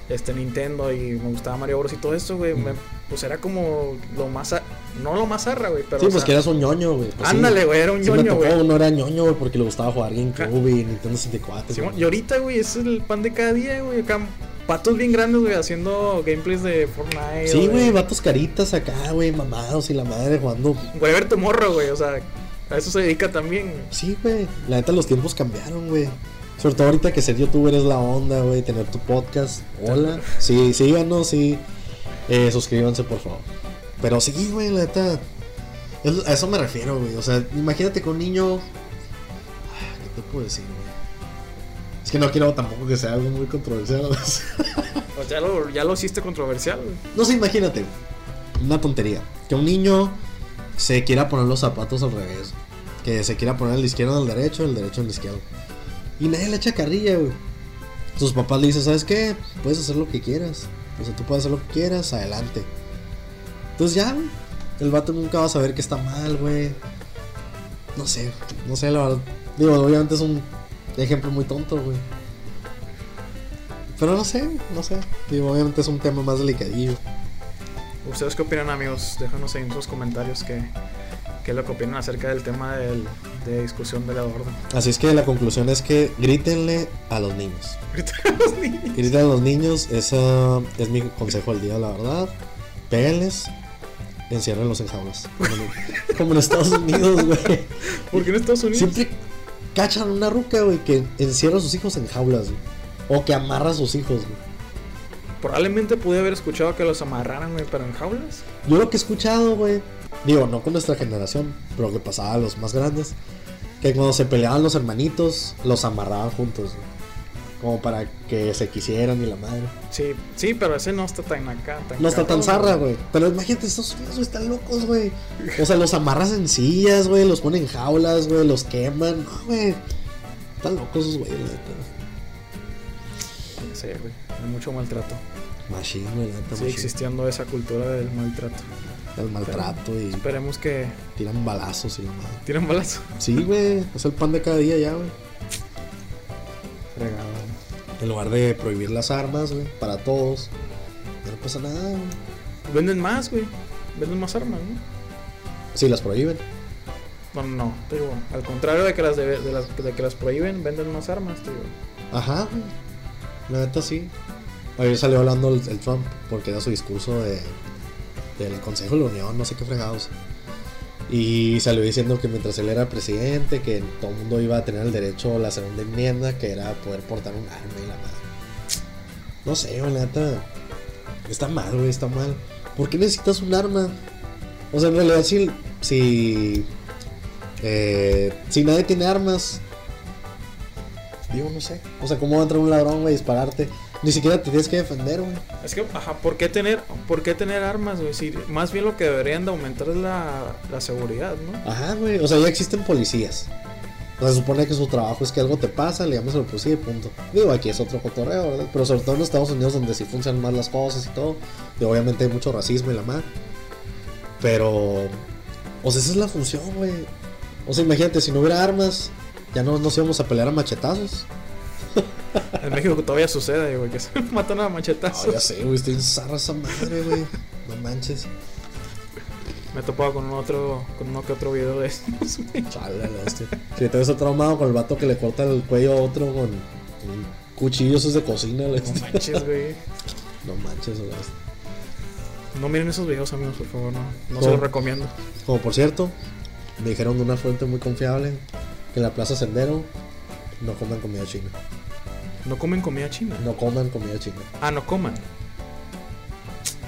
este Nintendo y me gustaba Mario Bros y todo eso, güey, Mm. pues era como lo más, a- no lo más arra, güey, pero sí, o pues sea, que eras un ñoño, güey. Pues ándale, güey, era un Sí ñoño, güey. uno era ñoño, güey, porque le gustaba jugar. GameCube y Nintendo 64. Simón, güey. y ahorita, güey, es el pan de cada día, güey. Acá patos bien grandes, güey, haciendo gameplays de Fortnite. Sí, güey, vatos caritas acá, güey, mamados y la madre jugando. Güey, ver tu morro, güey. O sea, a eso se dedica también. Sí, güey. La neta, los tiempos cambiaron, güey. Sobre todo ahorita que ser youtuber es la onda, güey. Tener tu podcast. Hola. Sí, síganos, sí. Eh, suscríbanse, por favor. Pero sí, güey, la neta. a eso me refiero, güey. O sea, imagínate con un niño. Ah, ¿Qué te puedo decir, güey? Es que no quiero tampoco que sea algo muy controversial. O sea, ya lo, ya lo hiciste controversial, güey. No sé, imagínate. Una tontería. Que un niño se quiera poner los zapatos al revés. Que se quiera poner el izquierdo al derecho, el derecho al izquierdo. Y nadie le echa carrilla, güey. Sus papás le dicen, ¿sabes qué? Puedes hacer lo que quieras. O sea, tú puedes hacer lo que quieras, adelante. Entonces ya, güey. El vato nunca va a saber que está mal, güey. No sé, no sé, la verdad. Digo, obviamente es un ejemplo muy tonto, güey. Pero no sé, no sé. Digo, obviamente es un tema más delicadillo. ¿Ustedes qué opinan, amigos? Déjanos en sus comentarios qué, qué es lo que opinan acerca del tema del, de discusión del aborto. Así es que la conclusión es que grítenle a los niños. Los niños. Griten a los niños, ese es mi consejo del día, la verdad. Péguenles, enciérrenlos en jaulas. Como en, como en Estados Unidos, güey. ¿Por qué en Estados Unidos? Siempre cachan una ruca, güey, que encierra a sus hijos en jaulas, güey. O que amarra a sus hijos, güey. Probablemente pude haber escuchado que los amarraran, güey, pero en jaulas. Yo lo que he escuchado, güey, digo, no con nuestra generación, pero que pasaba a los más grandes, que cuando se peleaban los hermanitos, los amarraban juntos, güey. Como para que se quisieran y la madre. Sí, sí, pero ese no está tan acá. Tan No está tan zarra, güey. Pero imagínate, estos güey, están locos, güey. O sea, los amarras en sillas, güey. Los ponen en jaulas, güey. Los queman. No, güey. Están locos esos güeyes, la neta. Sí, güey. Hay mucho maltrato. Machine, güey. Sigue existiendo esa cultura del maltrato. El maltrato y Esperemos que tiran balazos y la madre. tiren balazo. Sí, güey. Es el pan de cada día ya, güey. Fregado. En lugar de prohibir las armas, güey, para todos, No pasa nada, güey. Venden más, güey. Venden más armas, ¿no? Si las prohíben. No, no, no. Te digo, al contrario de que las, de, de las, de que las prohíben, venden más armas, te digo. Ajá. La neta sí. Ayer salió hablando el, el Trump porque era su discurso de, del Consejo de la Unión, no sé qué fregados. Y salió diciendo que mientras él era presidente, que todo el mundo iba a tener el derecho a la segunda enmienda, que era poder portar un arma y la madre. No sé, la. Está mal, güey, está mal. ¿Por qué necesitas un arma? O sea, en realidad, si. Si, eh, si nadie tiene armas, Digo, no sé. O sea, ¿cómo va a entrar un ladrón, güey, a dispararte? Ni siquiera te tienes que defender, güey. Es que, ajá, ¿por qué tener, por qué tener armas, güey? Si más bien lo que deberían de aumentar es la, la seguridad, ¿no? Ajá, güey. O sea, ya existen policías. O sea, se supone que su trabajo es que algo te pasa, le llamas a la policía y punto. Digo, aquí es otro cotorreo, ¿verdad? Pero sobre todo en Estados Unidos, donde sí funcionan más las cosas y todo. Y obviamente hay mucho racismo y la madre. Pero. O sea, esa es la función, güey. O sea, imagínate, si no hubiera armas, ya no nos íbamos a pelear a machetazos. En México todavía sucede, güey, que se matan a machetazos. No, ya sé, güey, estoy en zarra esa madre, güey. No manches. Me he topado con otro, con uno que otro video de estos, güey. Chale, hostia. Si te ves traumado con el vato que le corta el cuello a otro con, con cuchillos esos de cocina, la No manches, güey. No manches, hostia. No miren esos videos, amigos, por favor, no. No se los recomiendo. Como por cierto, me dijeron de una fuente muy confiable que en la Plaza Sendero no coman comida china. No comen comida china. No coman comida china. Ah, no coman.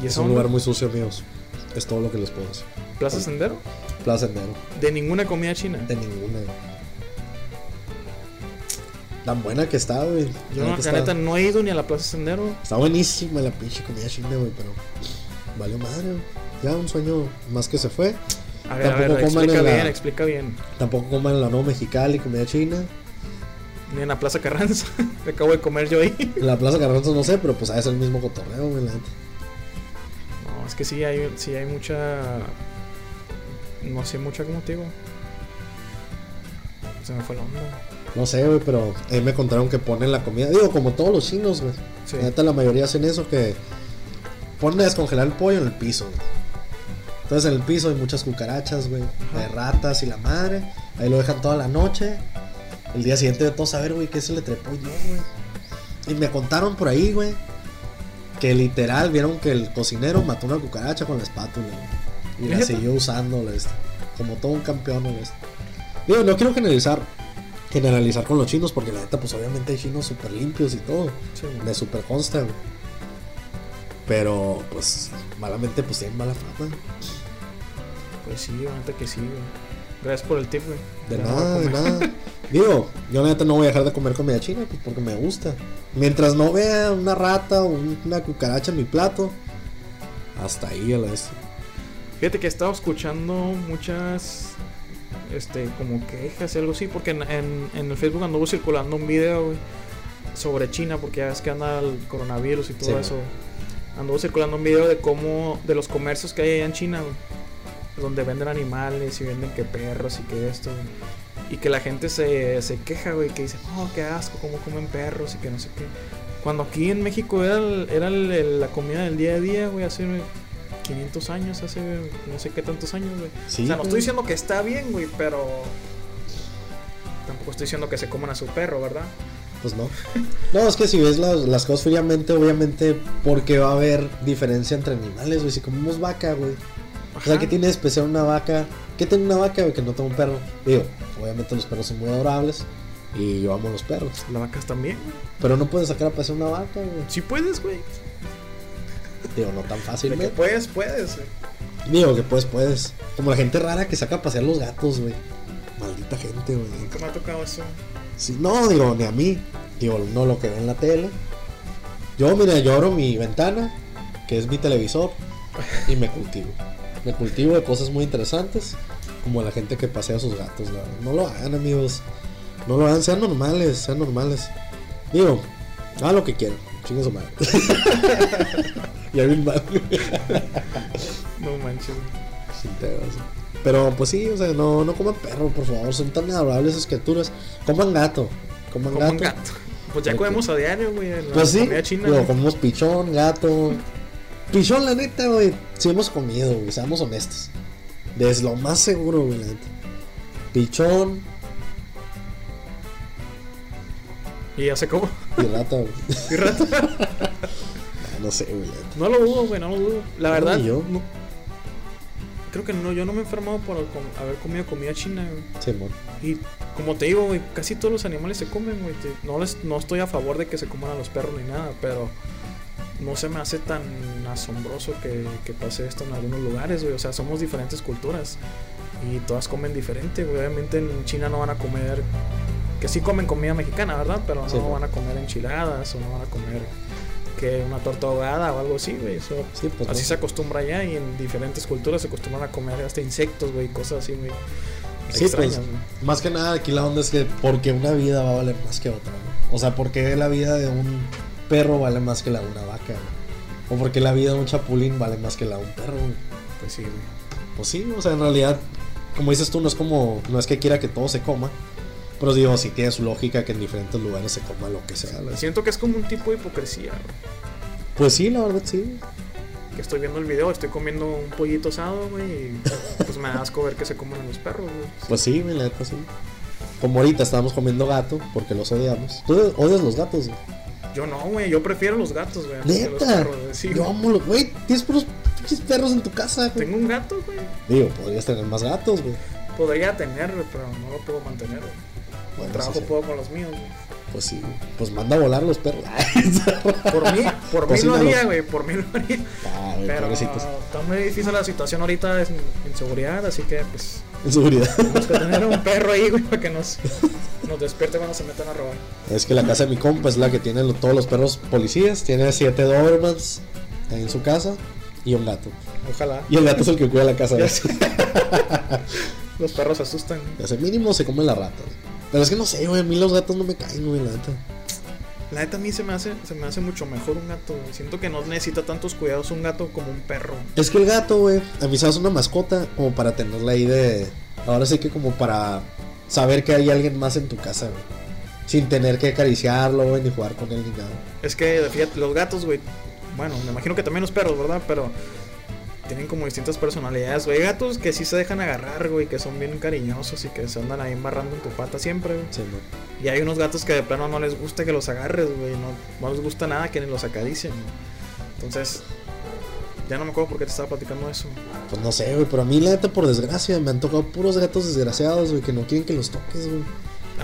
¿Y Es un onda? lugar muy sucio, amigos. Es todo lo que les puedo decir. ¿Plaza Sendero? Plaza Sendero, De ninguna comida china. de ninguna. Tan buena que está, güey. Yo, no, la neta, no he ido ni a la Plaza Sendero. está buenísima la pinche comida china, güey, pero valió madre, güey. Ya un sueño más que se fue. A ver, a ver, Tampoco coman explica en la- bien, explica bien. Tampoco coman la nueva Mexicali comida china. Ni en la Plaza Carranza. Me acabo de comer yo ahí. En la Plaza Carranza no sé, pero pues es el mismo cotorreo, güey, la neta. No, es que sí hay, sí hay mucha. No sé, mucha, como te digo. Se me fue la onda. No sé, güey, pero ahí me contaron que ponen la comida. Digo, como todos los chinos, güey. Sí. La neta, la mayoría hacen eso, que ponen a descongelar el pollo en el piso, güey. Entonces en el piso hay muchas cucarachas, güey. Hay ratas y la madre. Ahí lo dejan toda la noche. El día siguiente de todos saber, güey, qué se le trepó y no, güey. Y me contaron por ahí, güey, que literal vieron que el cocinero mató una cucaracha con la espátula, güey. Y la siguió usando, la este, como todo un campeón, la este. Digo, no quiero generalizar, generalizar con los chinos, porque la neta, pues obviamente hay chinos súper limpios y todo. Sí, güey. Me super consta, güey. Pero, pues, malamente, pues tienen mala fama. Pues sí, neta que sí, güey. Gracias por el tip, güey. De Ya nada, de nada. Digo, yo neta no voy a dejar de comer comida china, pues porque me gusta. Mientras no vea una rata o un- una cucaracha en mi plato, hasta ahí a la vez. Fíjate que he estado escuchando muchas. Este, como quejas y algo así. Porque en, en, en el Facebook anduvo circulando un video, güey. Sobre China, porque ya ves que anda el coronavirus y todo Sí, eso. Anduvo circulando un video de cómo. De los comercios que hay allá en China, güey. Donde venden animales y venden que perros y que esto, güey. Y que la gente se, se queja, güey. Que dice, oh, qué asco, cómo comen perros y que no sé qué. Cuando aquí en México era, el- era el- la comida del día a día, güey, hace 500 años, hace no sé qué tantos años, güey. Sí, o sea, no estoy diciendo que está bien, güey, pero tampoco estoy diciendo que se coman a su perro, ¿verdad? Pues no. No, es que si ves las, las cosas fríamente, obviamente, porque va a haber diferencia entre animales, güey. Si comemos vaca, güey. O sea. ¿qué tiene de especial una vaca? ¿Qué tiene una vaca, güey, que no tenga un perro? Digo, obviamente los perros son muy adorables. Y yo amo los perros. Las vacas también, güey. Pero no puedes sacar a pasear una vaca, güey. Si puedes, güey. Digo, no tan que fácilmente. puedes, puedes, güey. Digo que pues puedes. Como la gente rara que saca a pasear los gatos, güey. Maldita gente, güey. Nunca me ha tocado eso. Sí, no, digo, ni a mí. Digo, no lo que ve en la tele. Yo, mira, yo abro mi ventana, que es mi televisor, y me cultivo. Me cultivo de cosas muy interesantes, como la gente que pasea a sus gatos. verdad. No lo hagan, amigos. No lo hagan, sean normales, sean normales. Digo, hagan lo que quieran. Chingue su madre. ya bien mal. No manches. Sin. Pero pues sí, o sea, no, no coman perro, por favor. Son tan adorables esas criaturas. Coman gato. Coman Como gato. Pues ya comemos a diario, güey. Pues sí, china. comemos pichón, gato, Pichón, la neta, güey. Si hemos comido, güey. Seamos honestos. Desde lo más seguro, güey, la neta. Pichón Y ya sé cómo. y rata, güey. Y rato. Ah, no sé, güey, la neta. No lo dudo, güey, no lo dudo. La verdad, Ni yo. no- creo que no, yo no me he enfermado por haber comido comida china, güey. Simón. Y como te digo, güey, casi todos los animales se comen, güey. No, les, no estoy a favor de que se coman a los perros ni nada, pero no se me hace tan asombroso que, que pase esto en algunos lugares, güey. O sea, somos diferentes culturas y todas comen diferente, güey. Obviamente en China no van a comer, que sí comen comida mexicana, ¿verdad? Pero no güey. van a comer enchiladas o no van a comer que una torta ahogada o algo así, güey. Eso- Sí, pues así no. se acostumbra allá y en diferentes culturas se acostumbran a comer hasta insectos, güey, cosas así, güey. Sí, extrañas, pues, güey. más que nada aquí la onda es que porque una vida va a valer más que otra, güey. O sea, porque la vida de un perro vale más que la de una vaca, güey. O porque la vida de un chapulín vale más que la de un perro, güey. Pues sí, güey. Pues sí, o sea, en realidad, como dices tú, no es como, no es que quiera que todo se coma, pero digo, sí tiene su lógica que en diferentes lugares se coma lo que sea. Siento que es como un tipo de hipocresía. güey. Pues sí, la verdad sí. Que estoy viendo el video, estoy comiendo un pollito asado, güey. Y pues me da asco ver que se comen a los perros, güey. Pues sí, güey, la neta sí. Como ahorita estábamos comiendo gato, porque los odiamos. Tú odias los gatos, güey. Yo no, güey. Yo prefiero los gatos, güey. Neta. Sí, Yo amo los, güey, tienes puros pinches perros en tu casa, güey. Tengo un gato, güey. Digo, podrías tener más gatos, güey. Podría tener, pero no lo puedo mantener, güey. Bueno, Trabajo sí, sí. puedo con los míos, güey. Pues sí, pues manda a volar los perros. Por mí, por mí lo haría, güey. Por mí lo haría. Pero pobrecitos. está muy difícil la situación ahorita en, en seguridad, así que pues En seguridad. tenemos que tener un perro ahí, güey, para que nos, nos despierte cuando se metan a robar. Es que la casa de mi compa es la que tiene lo- todos los perros policías. Tiene siete Dobermans en su casa y un gato. Ojalá. Y el gato es el que cuida la casa. Los perros asustan. Sé, mínimo se come la rata. güey. Pero es que no sé, güey. A mí los gatos no me caen, güey, la neta. La neta a mí se me hace, se me hace mucho mejor un gato. güey. Siento que no necesita tantos cuidados un gato como un perro. Es que el gato, güey, a mí se hace una mascota como para tenerla ahí de. Ahora sí que como para saber que hay alguien más en tu casa, güey. Sin tener que acariciarlo, güey, ni jugar con él ni nada. Es que, fíjate, los gatos, güey. Bueno, me imagino que también los perros, ¿verdad? Pero tienen como distintas personalidades, güey. Hay gatos que sí se dejan agarrar, güey, que son bien cariñosos y que se andan ahí embarrando en tu pata siempre, güey. Sí. Y hay unos gatos que de plano no les gusta que los agarres, güey. No, no les gusta nada que ni los acaricien. güey. Entonces, ya no me acuerdo por qué te estaba platicando eso. Pues no sé, güey, pero a mí la neta, por desgracia, me han tocado puros gatos desgraciados, güey, que no quieren que los toques, güey.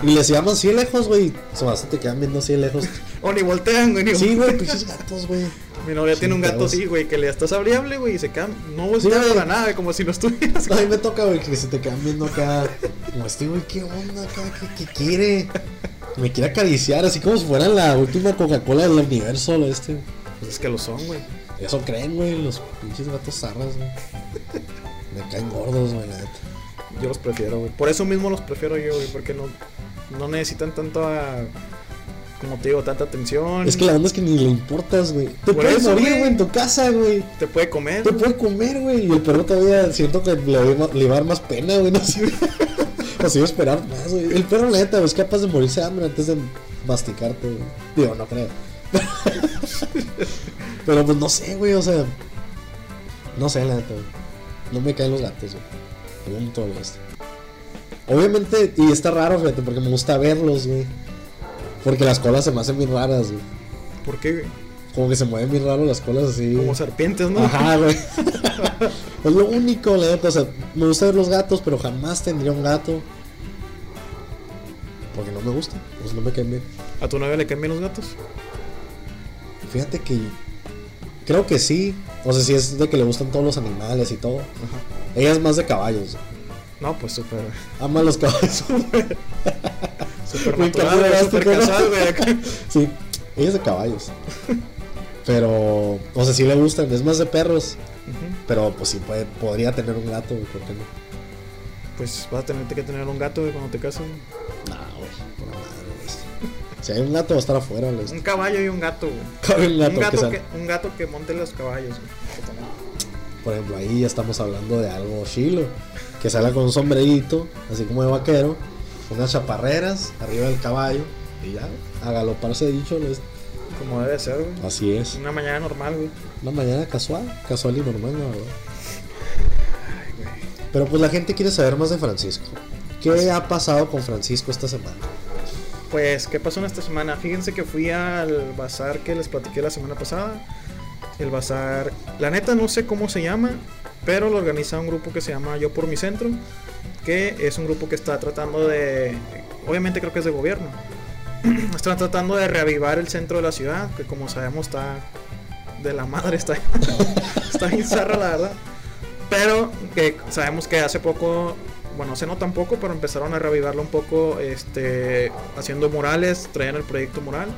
Y les llaman lejos, güey. Se vas, te quedan viendo lejos. O ni voltean, güey. Ni Sí, güey, pinches gatos, güey. Mi novia tiene un gato así, güey, que le estás hable, güey, y se quedan. No voltean güey. para nada, como si no estuvieras. A mí me toca, güey, que se te quedan viendo acá. Como este, güey, ¿qué onda acá? ¿Qué, qué quiere? Me quiere acariciar, así como si fueran la última Coca-Cola del universo, lo este. Pues es que lo son, güey. Eso creen, güey, los pinches gatos zarras, güey. Me caen gordos, güey, la neta. Yo los prefiero, güey. Por eso mismo los prefiero yo, güey, porque no, no necesitan tanto a- Como te digo, tanta atención. Es que la onda es que ni le importas, güey. Te eso, morir, güey. güey, en tu casa, güey. Te puede comer. Te puede comer, güey. Y el perro todavía siento que le, va- le va a dar más pena, güey. No sé. O se iba a esperar más, güey. El perro, la neta, güey, es capaz de morirse de hambre antes de masticarte, güey. Digo, no creo. Pero pues no sé, güey, o sea. No sé, la neta, güey. No me caen los gatos, güey. Todo esto. Obviamente, y está raro, fíjate, porque me gusta verlos, güey. Porque las colas se me hacen bien raras, güey. ¿Por qué, güey? Como que se mueven bien raro las colas así. Como serpientes, ¿no? Ajá, güey. es lo único, la neta. O sea, me gusta ver los gatos, pero jamás tendría un gato. Porque no me gusta. Pues no me caen bien. ¿A tu novia le caen bien los gatos? Fíjate que. Creo que sí. O sea, sí es de que le gustan todos los animales y todo. Ajá. Ella es más de caballos. No, pues súper. Ama los caballos. Súper Me natural, Súper casual, güey. sí, ella es de caballos. Pero, o sea, sí le gustan. Es más de perros. Pero, pues sí, puede, podría tener un gato, güey. ¿Por qué no? Pues vas a tener que tener un gato, güey, cuando te cases. No, güey. por la madre, güey. Si hay un gato, va a estar afuera. güey. Un caballo y un gato, güey. Un gato, un, gato que sea- que, un gato que monte los caballos, güey. Por ejemplo, ahí ya estamos hablando de algo chilo. Que salga con un sombrerito, así como de vaquero, unas chaparreras arriba del caballo y ya, a galoparse dicho. les- Como debe ser, güey. Así es. Una mañana normal, güey. Una mañana casual, casual y normal, la verdad. Ay, güey. Pero pues la gente quiere saber más de Francisco. ¿Qué ha pasado con Francisco esta semana? Pues, ¿qué pasó en esta semana? Fíjense que fui al bazar que les platiqué la semana pasada. El bazar, la neta no sé cómo se llama, pero lo organiza un grupo que se llama Yo por mi Centro, que es un grupo que está tratando de, obviamente creo que es de gobierno, están tratando de reavivar el centro de la ciudad, que como sabemos está de la madre, está, está la verdad. Pero que sabemos que hace poco, bueno, hace no tan poco, pero empezaron a reavivarlo un poco, este, haciendo murales, traían el proyecto mural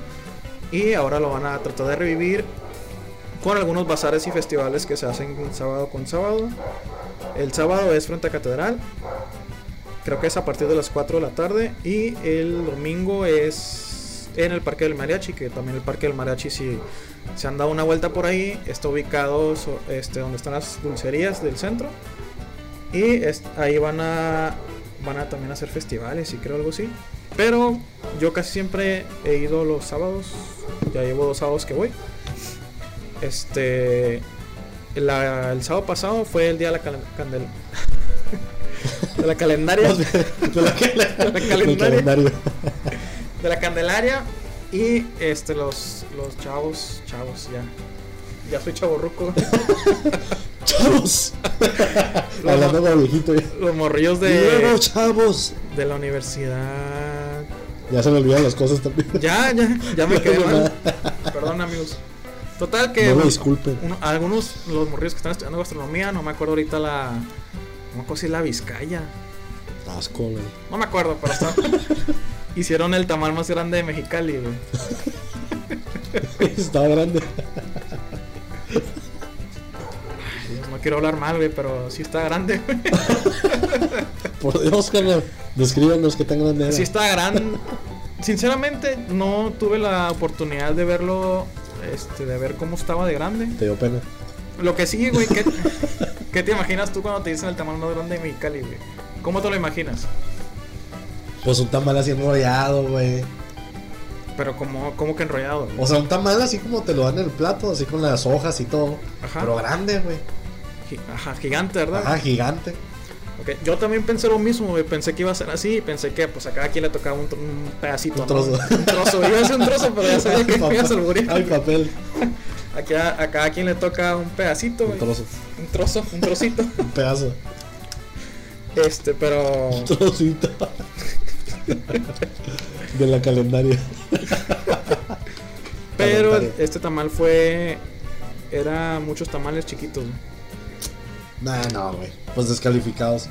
y ahora lo van a tratar de revivir con algunos bazares y festivales que se hacen sábado con sábado. El sábado es frente a Catedral, creo que es a partir de las 4 de la tarde y el domingo es en el Parque del Mariachi, que también el Parque del Mariachi si se han dado una vuelta por ahí, está ubicado este, donde están las dulcerías del centro y ahí van a van a también hacer festivales y creo algo así. Pero yo casi siempre he ido los sábados, ya llevo dos sábados que voy. Este la- el sábado pasado fue el día de la cal- candel- de la calendaria De la- de Candelaria y este los los chavos, chavos ya. Ya soy chaborruco. ¡Chavos! Los, Hablando como viejito. ya. los morrillos luego, de, chavos. de la universidad. Ya se me olvidan las cosas también. Ya, ya, ya me quedé mal. Perdón, amigos. Total que No bueno, disculpen. uno- algunos los morrillos que están estudiando gastronomía, no me acuerdo ahorita la no me si la Vizcaya. Asco, güey. No me acuerdo, pero está- hicieron el tamal más grande de Mexicali, güey. Estaba grande. No quiero hablar mal, güey, pero sí está grande, güey. Por Dios, carnal. Descríbanos qué tan grande era. Sí está grande. Sinceramente, no tuve la oportunidad de verlo, este, de ver cómo estaba de grande. Te dio pena. Lo que sigue, güey, ¿qué, qué te imaginas tú cuando te dicen el tamaño más grande de Mexicali, güey? ¿Cómo te lo imaginas? Pues un tamal así enrollado, güey. Pero como, como que enrollado, güey. O sea, un tamal así como te lo dan en el plato, así con las hojas y todo. Ajá. Pero grande, güey. Ajá, gigante, ¿verdad? Ajá, gigante. Yo también pensé lo mismo. Pensé que iba a ser así. y Pensé que pues a cada quien le tocaba un, un pedacito. Un ¿no? trozo. Un trozo. Iba a ser un trozo, pero ya sabía que ibas a alburear. Ay, papel. Aquí a, a cada quien le toca un pedacito, Un trozo. Un trozo, un trocito. Un pedazo. Este, pero. Un trocito. De la calendaria. Pero este tamal fue. Era muchos tamales chiquitos. Nah, no, güey. Pues descalificados.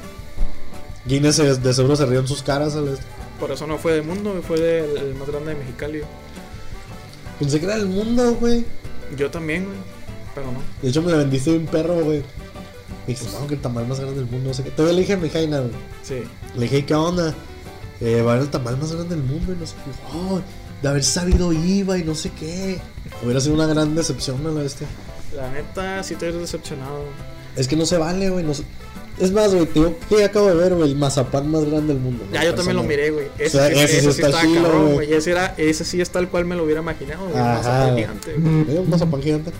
Guinness de seguro se rió en sus caras. ¿sabes? Por eso no fue del mundo, fue del el más grande de Mexicali. Pensé que era el mundo, güey. Yo también, güey. Pero no. De hecho, me la vendiste de un perro, güey. Me dijiste, no, que el tamal más grande del mundo. No sé qué. Todavía le dije a mi Jaina, güey. Sí. Le dije, ¿qué onda? Eh, va a haber el tamal más grande del mundo y no sé qué. Oh, de haber sabido iba y no sé qué. Hubiera sido una gran decepción, ¿no? Este. La neta, sí te eres decepcionado. Es que no se vale, güey. No se- Es más, güey, te digo que acabo de ver, güey, el mazapán más grande del mundo. Ya, yo también lo miré, güey. Ese, O sea, ese- ese sí ese sí está chilo, cabrón, güey. Ese, era, ese sí es tal cual me lo hubiera imaginado, güey. Ajá. Mazapán gigante, güey. Era un mazapán gigante.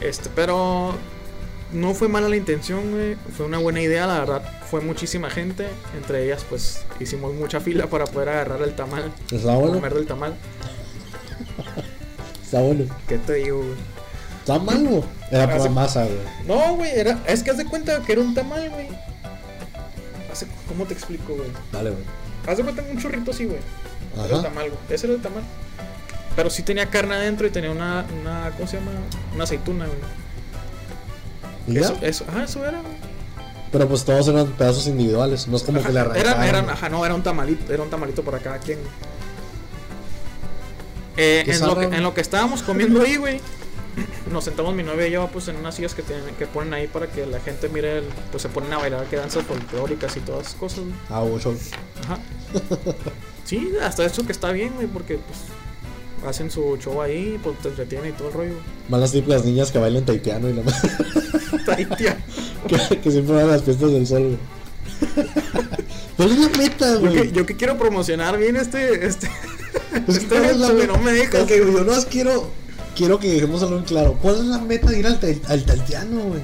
Este, pero no fue mala la intención, güey. Fue una buena idea, la verdad. Fue muchísima gente. Entre ellas, pues, hicimos mucha fila para poder agarrar el tamal. Está bueno. Comer del tamal. Está bueno. ¿Qué te digo, güey? Está malo. Era pura masa, güey. No, güey, era... es que haz de cuenta que era un tamal, güey. ¿Cómo te explico, güey? Dale, güey. Haz de cuenta un churrito así, güey. Era el tamal, güey. Ese era el tamal. Pero sí tenía carne adentro y tenía una, una ¿cómo se llama? Una aceituna, güey. ¿Y ya? Eso, eso, ajá, eso era, güey. Pero pues todos eran pedazos individuales. No es como que le Ajá, arrancaron. eran, eran, ajá, no, era un tamalito, era un tamalito para cada quien. Eh, en, lo que, en lo que estábamos comiendo ahí, güey, nos sentamos mi novia y yo, pues en unas sillas que, tienen, que ponen ahí para que la gente mire, el- pues se ponen a bailar, que danzas folclóricas y todas esas cosas, güey. Ah, ocho. Ajá. Sí, hasta eso que está bien, güey, porque pues hacen su show ahí, pues te entretienen y todo el rollo. Más las típicas niñas que bailan taitiano y la. Taitia. que, que siempre van a las fiestas del sol, güey. Pero es la meta, Yo que, güey. yo que quiero promocionar bien este, este, Es que Estoy ¿cuál es la hecho, güey, meta? no me dejas. Güey, yo no quiero. Quiero que dejemos algo en claro. ¿Cuál es la meta de ir al, al taitiano, güey?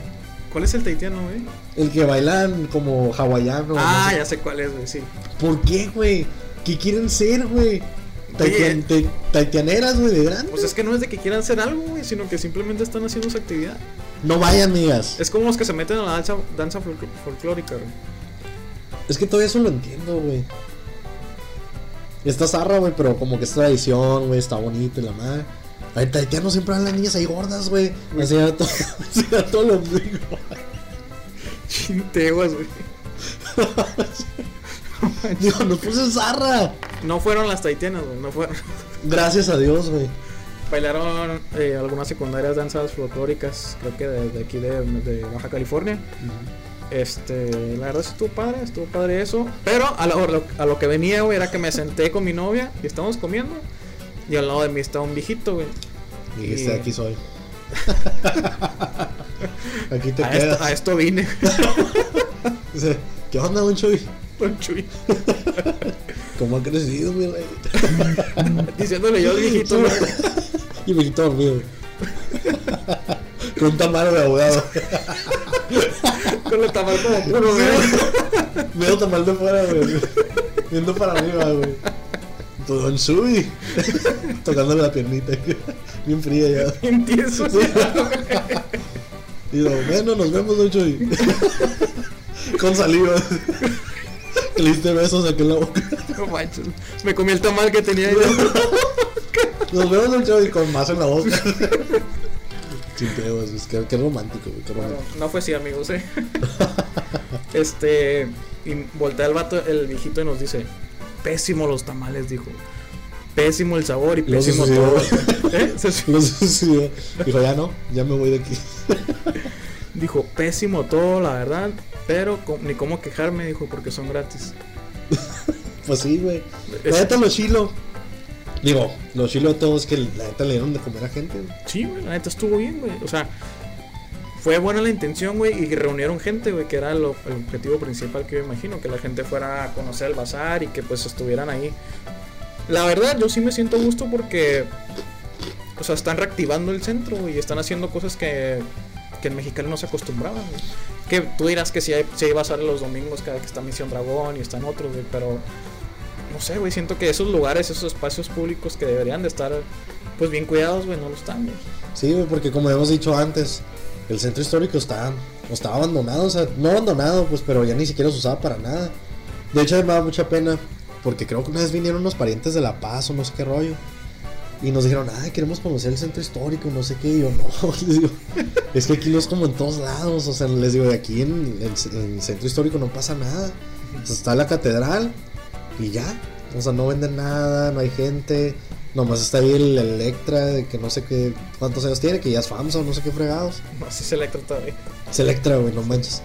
¿Cuál es el taitiano, güey? El que bailan como hawaiano. ah, no sé. ya sé cuál es, güey, sí. ¿Por qué, güey? ¿Qué quieren ser, güey? Taitian- ta- Taitianeras, güey, de grande. Pues es que no es de que quieran hacer algo, güey, sino que simplemente están haciendo su actividad. No vayan, amigas. Es como los que se meten a la danza, danza folcl- folclórica, güey. Es que todavía eso lo entiendo, güey. Está zarra, güey, pero como que es tradición, güey, está bonito y la madre. Ay, taitianos siempre van las niñas ahí gordas, güey. Así a todo, todo lo ombligo. Chinteguas, güey. Digo, nos puse zarra. No fueron las taitianas, güey, no fueron. Gracias a Dios, güey. Bailaron eh, algunas secundarias danzas folclóricas, creo que de, de aquí de, de Baja California. Este, la verdad sí estuvo padre, estuvo padre eso. Pero a lo, lo- a lo que venía, güey, era que me senté con mi novia y estábamos comiendo. Y al lado de mí estaba un viejito, güey. Y dijiste, Y- aquí soy. aquí te A quedas. esto, a esto vine, Dice, ¿qué onda, Don Chuy? Don Chuy. ¿Cómo ha crecido, mi rey? Diciéndole yo al viejito, güey. Y quitó dormido. Con un tamal de abogado. Con el tamal como puro, güey. Medio tamal de fuera, güey. Viendo para arriba, güey. Tu Don Chuy. Tocándole la piernita. Bien fría ya. Bien tieso, Sí. Y digo, bueno, nos vemos, Don Chuy. Con saliva. Le diste besos aquí en la boca. No manches. Me comí el tamal que tenía yo. Nos vemos, Don Chuy, con más en la boca. Chinteos, es que qué romántico, No, no fue así, amigos, eh. Este. Y voltea el vato, el viejito, y nos dice: Pésimo los tamales, dijo. Pésimo el sabor y pésimo todo. ¿Eh? Se su- Lo suicidó. Dijo, ya no, ya me voy de aquí. Dijo: Pésimo todo, la verdad. Pero ni cómo quejarme, dijo, porque son gratis. Pues sí, güey. La neta, los chilo. Digo, los chilo de todos que la neta le dieron de comer a gente. güey. Sí, güey, la neta estuvo bien, güey. O sea, fue buena la intención, güey, y reunieron gente, güey, que era lo- el objetivo principal que yo imagino, que la gente fuera a conocer el bazar y que pues estuvieran ahí. La verdad, yo sí me siento gusto porque, o sea, están reactivando el centro, y están haciendo cosas que, que en Mexicali no se acostumbraban, güey. Que tú dirás que si hay, si hay bazar los domingos cada que está Misión Dragón y están otros, güey, pero no sé, güey, siento que esos lugares, esos espacios públicos que deberían de estar, pues bien cuidados, güey, no lo están, güey. Sí, güey, porque como hemos dicho antes, el centro histórico está, está abandonado. O sea, no abandonado, pues, pero ya ni siquiera se usaba para nada. De hecho, me da mucha pena. Porque creo que una vez vinieron unos parientes de La Paz o no sé qué rollo. Y nos dijeron, ay, queremos conocer el centro histórico, no sé qué. Y yo, no, les digo, es que aquí no es como en todos lados. O sea, les digo, de aquí en, en- en el centro histórico no pasa nada. O sea, está la catedral y ya. O sea, no venden nada, no hay gente. Nomás está ahí el Electra, de que no sé qué, cuántos años tiene, que ya es FAMSA o no sé qué fregados. No, le trata de. Es Electra, güey, no manches.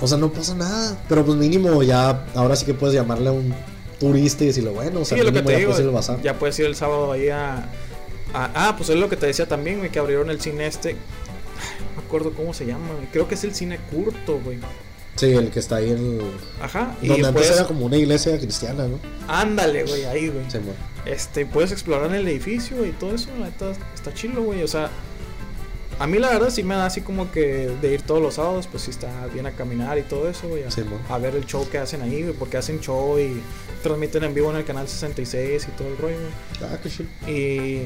O sea, no pasa nada. Pero pues mínimo ya, ahora sí que puedes llamarle a un turista y decirle, bueno, o sea, Sí, es lo que te ya digo. puedes ir al bazar. Ya puedes ir el sábado ahí a, a- Ah, pues es lo que te decía también, güey, que abrieron el cine este. No me acuerdo cómo se llama, güey. Creo que es el cine curto, güey. Sí, el que está ahí en el... Ajá. Y Donde antes era como una iglesia cristiana, ¿no? Ándale, güey, ahí, güey. Sí, mo. Este, puedes explorar el edificio güey, y todo eso, la neta, está chilo, güey. O sea, a mí la verdad sí me da así como que de ir todos los sábados, pues sí está bien a caminar y todo eso, güey. A, Sí, a ver el show que hacen ahí, güey, porque hacen show y transmiten en vivo en el canal 66 y todo el rollo, güey. Ah, qué chido. Y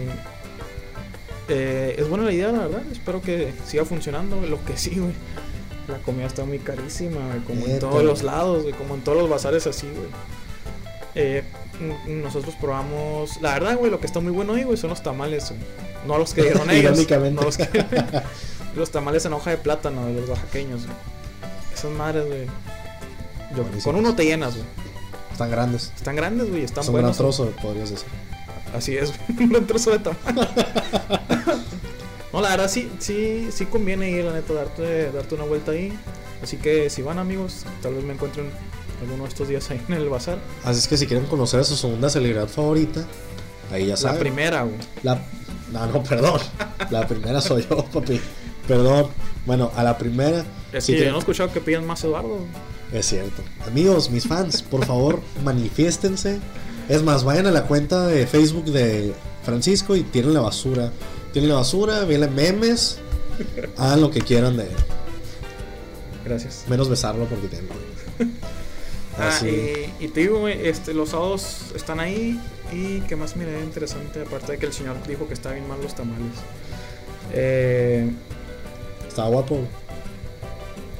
eh, es buena la idea, la verdad. Espero que siga funcionando. güey. Lo que sí, güey. La comida está muy carísima, güey, como en todos los lados, güey, como en todos los bazares así, güey. Eh, nosotros probamos, la verdad, güey, lo que está muy bueno ahí, güey, son los tamales, güey. No los que dieron ellos. No los, que- los tamales en hoja de plátano de los oaxaqueños, güey. Esas madres, güey. yo-. Con uno te llenas, güey. Están grandes. Están grandes, güey, están Son un gran buenos. trozo, podrías decir. Así es, un buen trozo de tamal. No, la verdad sí, sí, sí conviene ir, la neta, darte, darte una vuelta ahí. Así que si van amigos, tal vez me encuentren alguno de estos días ahí en el bazar. Así es que si quieren conocer a su segunda celebridad favorita, ahí ya La saben. primera, güey. La... No, no, perdón. La primera soy yo, papi. Perdón. Bueno, a la primera. Es si que yo quieren- no he escuchado que pidan más Eduardo. Es cierto. Amigos, mis fans, por favor, manifiéstense. Es más, vayan a la cuenta de Facebook de Francisco y tienen la basura. Tienen la basura, vienen memes. Hagan lo que quieran de él. Gracias. Menos besarlo porque tienen. Ah, y, y te digo, güey, este, los sábados están ahí. Y qué más miré interesante, aparte de que el señor dijo que está bien mal los tamales. Eh, Estaba guapo.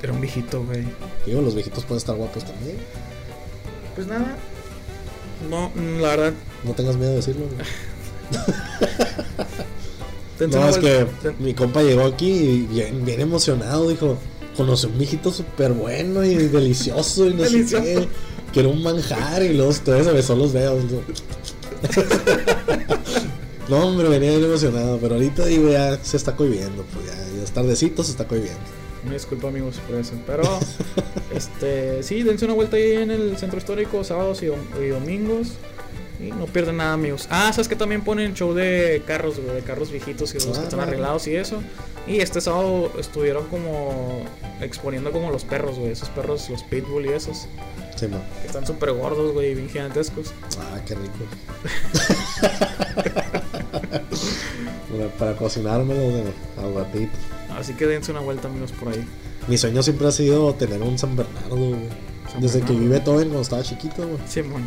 era un viejito, güey. Digo, los viejitos pueden estar guapos también. Pues nada. No, la verdad. No tengas miedo de decirlo. güey. No, es que mi compa llegó aquí y bien, bien emocionado. Dijo: Conocí un viejito súper bueno y delicioso y no Delicioso. sé qué. Que era un manjar y luego ustedes se besó los dedos. ¿no? Hombre, venía bien emocionado, pero ahorita digo ya se está cohibiendo, pues ya, ya es tardecito, se está cohibiendo. Me disculpo amigos por eso. Pero, este, sí, dense una vuelta ahí en el centro histórico, sábados y, dom- y domingos. Y no pierden nada, amigos. Ah, sabes que también ponen show de carros, güey, de carros viejitos y los Ah, que están vale. arreglados y eso. Y este sábado estuvieron como exponiendo como los perros, güey, esos perros, los pitbull y esos, Sí, no. que están súper gordos, güey, y bien gigantescos. Ah, qué rico. Bueno, Para cocinármelo de al ratito. Así que dense una vuelta, amigos, por ahí. Mi sueño siempre ha sido tener un San Bernardo, güey. San Desde que vive todo cuando estaba chiquito, güey. Simón.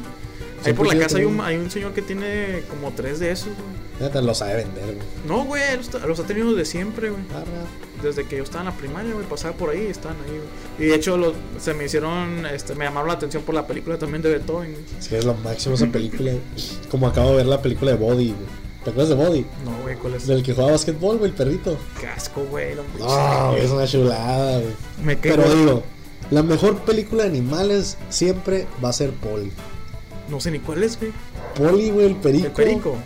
Ahí por la casa hay un, hay un señor que tiene como tres de esos, güey. Neta, lo sabe vender, güey. No, güey, los, los ha tenido de siempre, güey. Arra. Desde que yo estaba en la primaria, güey, pasaba por ahí, están ahí, güey. Y de hecho, los, se me hicieron, este, me llamaron la atención por la película también de Beethoven, güey. Sí, es lo máximo esa película. güey. Como acabo de ver la película de Body, güey. ¿Te acuerdas de Body? No, güey, ¿cuál es? Del que jugaba basquetbol, güey, el perrito. Qué asco, güey. No, No, es una chulada, güey. Me quedo. Pero digo, la mejor película de animales siempre va a ser Polly. No sé ni cuál es, güey. Polly, güey, el perico. El perico.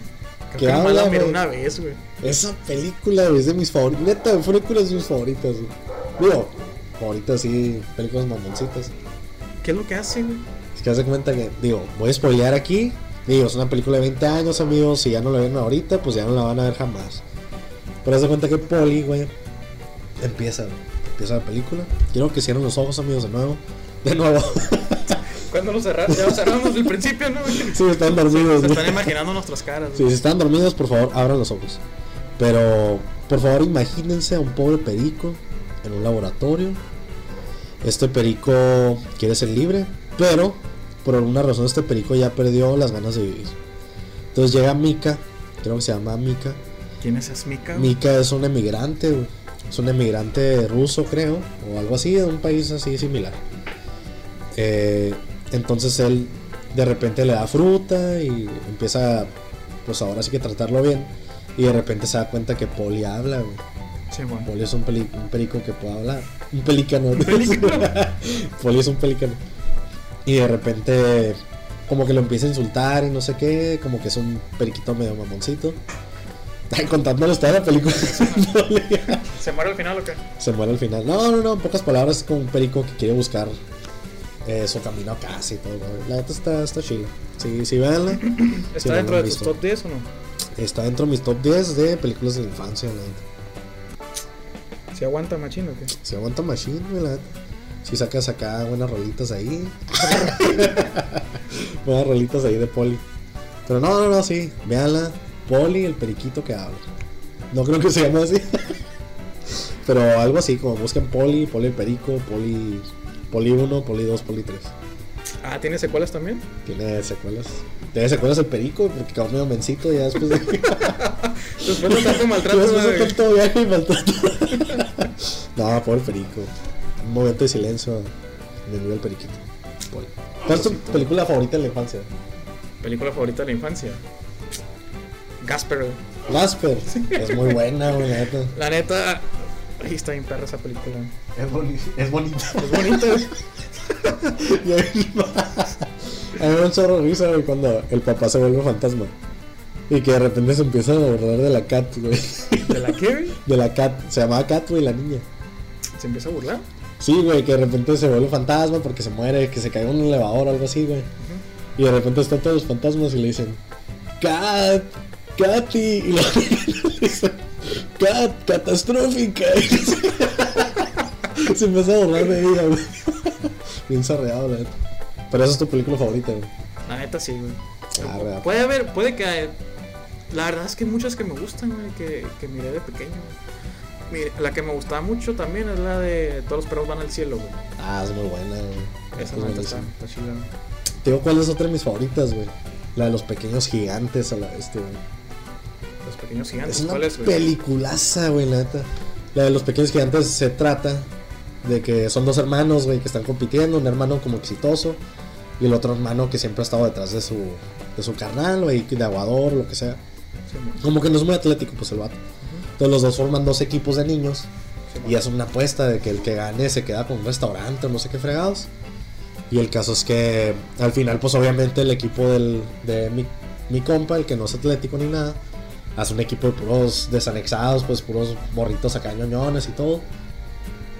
Creo que que habla, güey. una vez, güey. Esa película güey, es de mis favoritas. Neta, película es de mis favoritas, güey. Digo, favoritas sí, películas mamoncitas. ¿Qué es lo que hace, güey? Es que haz de cuenta que, digo, voy a spoilear aquí. Digo, es una película de 20 años, amigos. Si ya no la ven ahorita, pues ya no la van a ver jamás. Pero haz de cuenta que Polly, güey, empieza, güey. Empieza la película. Quiero que cierren los ojos, amigos, de nuevo. De nuevo. ¿Cuándo lo cerraron? Ya lo cerramos desde el principio, ¿no, sí, están dormidos, Se están imaginando nuestras caras, Sí, si están dormidos, por favor, abran los ojos. Pero, por favor, imagínense a un pobre perico en un laboratorio. Este perico quiere ser libre, pero por alguna razón este perico ya perdió las ganas de vivir. Entonces llega Mika, creo que se llama Mika. ¿Quién es Asmika? güey? Mika es un emigrante, güey. es un emigrante ruso, creo, o algo así, de un país así similar. Eh, entonces él de repente le da fruta y empieza, pues ahora sí que tratarlo bien. Y de repente se da cuenta que Poli habla, güey. Sí, bueno. Poli es un, peli- un perico que puede hablar. Un pelícano. pelícano. Poli es un pelícano. Y de repente, como que lo empieza a insultar y no sé qué. Como que es un periquito medio mamoncito. Ay, contándole toda la película. ¿Se muere al final o qué? Se muere al final. No, no, no. En pocas palabras, es como un perico que quiere buscar eh, su camino y todo. La neta está, está chila. Sí, sí, véanla. ¿Está Sí, dentro de tus top 10 o no? Está dentro de mis top 10 de películas de la infancia, la neta. ¿Se aguanta machino o qué? Se aguanta Machine, güey, la neta. Si sacas acá buenas rolitas ahí. buenas rolitas ahí de Poli. Pero no, no, no, sí. Véanla. Poli, el periquito que habla. No creo que se llame así. Pero algo así, como busquen Poli, Poli el perico, Poli, Poli 1, Poli 2, Poli 3. Ah, ¿tiene secuelas también? Tiene secuelas. Tiene secuelas el perico, porque quedó medio mencito ya después de. Después de tanto maltrato, después de tanto viaje y maltrato. no, pobre perico. Un momento de silencio. Me murió el periquito. Poli. ¿Cuál es tu película favorita de la infancia? Película favorita de la infancia. Gasper. Gasper. Es muy buena, güey, la neta. La neta, ahí está bien perra esa película. Es, boni es bonita. Es bonita, güey. Y a mí a mí me chorro risa, güey, cuando el papá se vuelve fantasma. Y que de repente se empieza a burlar de la cat, güey. ¿De la qué, güey? De la cat. Se llamaba Cat, güey, la niña. Se empieza a burlar. Sí, güey, que de repente se vuelve fantasma porque se muere, que se cae en un elevador o algo así, güey. Y de repente están todos los fantasmas y le dicen, Cat, Katy. Y dicen, Cat, catastrófica. Se empieza a burlar de ella, güey. Bien sarreado, la neta. Pero esa es tu película favorita, güey. La neta sí, güey. Arre. Puede haber, puede que. La verdad es que hay muchas que me gustan, güey, que, que miré de pequeño. Mire, la que me gustaba mucho también es la de Todos los perros van al cielo, güey. Ah, es muy buena, güey. Esa Es neta está, está chila, güey. Te digo cuál es otra de mis favoritas, güey. La de los pequeños gigantes a la este, güey. Pequeños gigantes, Es una ¿cuál es, güey? peliculaza, güey, la neta. La de los pequeños gigantes se trata de que son dos hermanos, güey, que están compitiendo. Un hermano como exitoso y el otro hermano que siempre ha estado detrás de su, de su carnal, güey, de aguador, lo que sea. Sí, Como que no es muy atlético, pues el vato. Entonces los dos forman dos equipos de niños sí, y hacen una apuesta de que el que gane se queda con un restaurante o no sé qué fregados. Y el caso es que al final, pues obviamente el equipo del, de mi, mi compa, el que no es atlético ni nada, hace un equipo de puros desanexados, pues puros morritos acá ñoñones y todo.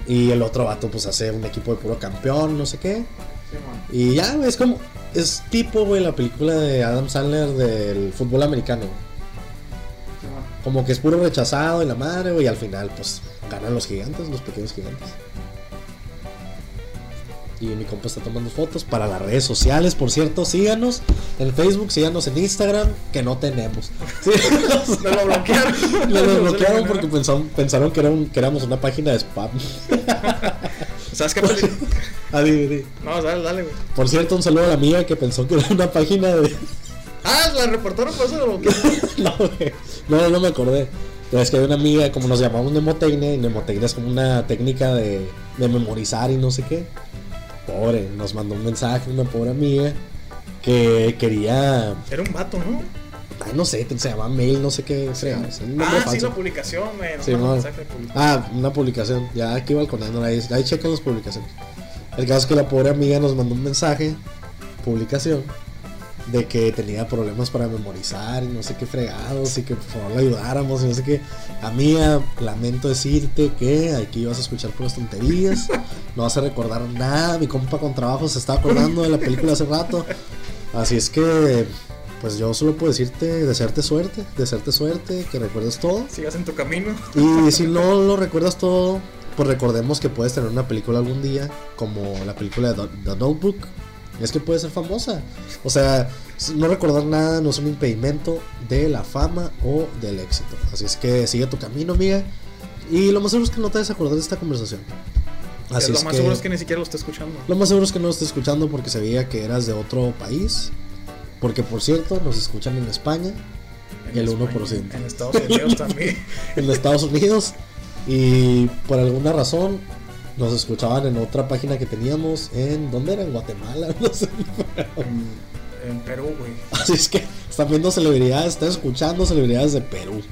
Y el otro vato pues hace un equipo de puro campeón, no sé qué. sí, Y ya, es como, es tipo, güey, la película de Adam Sandler del fútbol americano. sí, Como que es puro rechazado y la madre, güey, y al final, pues, ganan los gigantes, los pequeños gigantes. Y mi compa está tomando fotos para las redes sociales, por cierto, síganos en Facebook, síganos en Instagram, que no tenemos. Sí, Me lo bloquearon. Lo Nos desbloquearon eliminaron. porque pensaron, pensaron que, era un- que éramos una página de spam. ¿Sabes qué Ah. No, dale, dale, güey. Por cierto, un saludo a la amiga que pensó que era una página de... Ah, la reportaron, por eso lo bloquearon. no, güey. No, no me acordé. Pero es que hay una amiga, como nos llamamos Nemotecnia, y Nemotecnia es como una técnica de, de memorizar y no sé qué. Pobre, nos mandó un mensaje una pobre amiga que quería. Era un vato, ¿no? Ay, no sé, se llama mail, no sé qué. fregados, un nombre Ah, sí, la publicación. No, Sí, no, mensaje de publicación. Ah, una publicación. Ya aquí balconeando ahí. Ahí chequen las publicaciones. El caso es que la pobre amiga nos mandó un mensaje, publicación, de que tenía problemas para memorizar y no sé qué fregados y que por favor le ayudáramos y no sé qué. Amiga, lamento decirte que aquí vas a escuchar puras tonterías, no a recordar nada. Mi compa con trabajo se está acordando de la película hace rato. Así es que, pues yo solo puedo decirte, desearte suerte, desearte suerte, que recuerdes todo. Sigas en tu camino. Y si no lo recuerdas todo, pues recordemos que puedes tener una película algún día, como la película de The Notebook. Es que puede ser famosa. O sea, no recordar nada no es un impedimento de la fama o del éxito. Así es que sigue tu camino, amiga. Y lo más seguro es que no te acordar de esta conversación. Así lo es más que, seguro es que ni siquiera lo está escuchando. lo más seguro es que no lo estés escuchando porque se veía que eras de otro país. Porque por cierto, nos escuchan en España, En el España, 1%. En Estados Unidos también. en Estados Unidos y por alguna razón nos escuchaban en otra página que teníamos en ¿dónde era? En Guatemala, no sé. en, en Perú, güey. Así es que están viendo celebridades, están escuchando celebridades de Perú.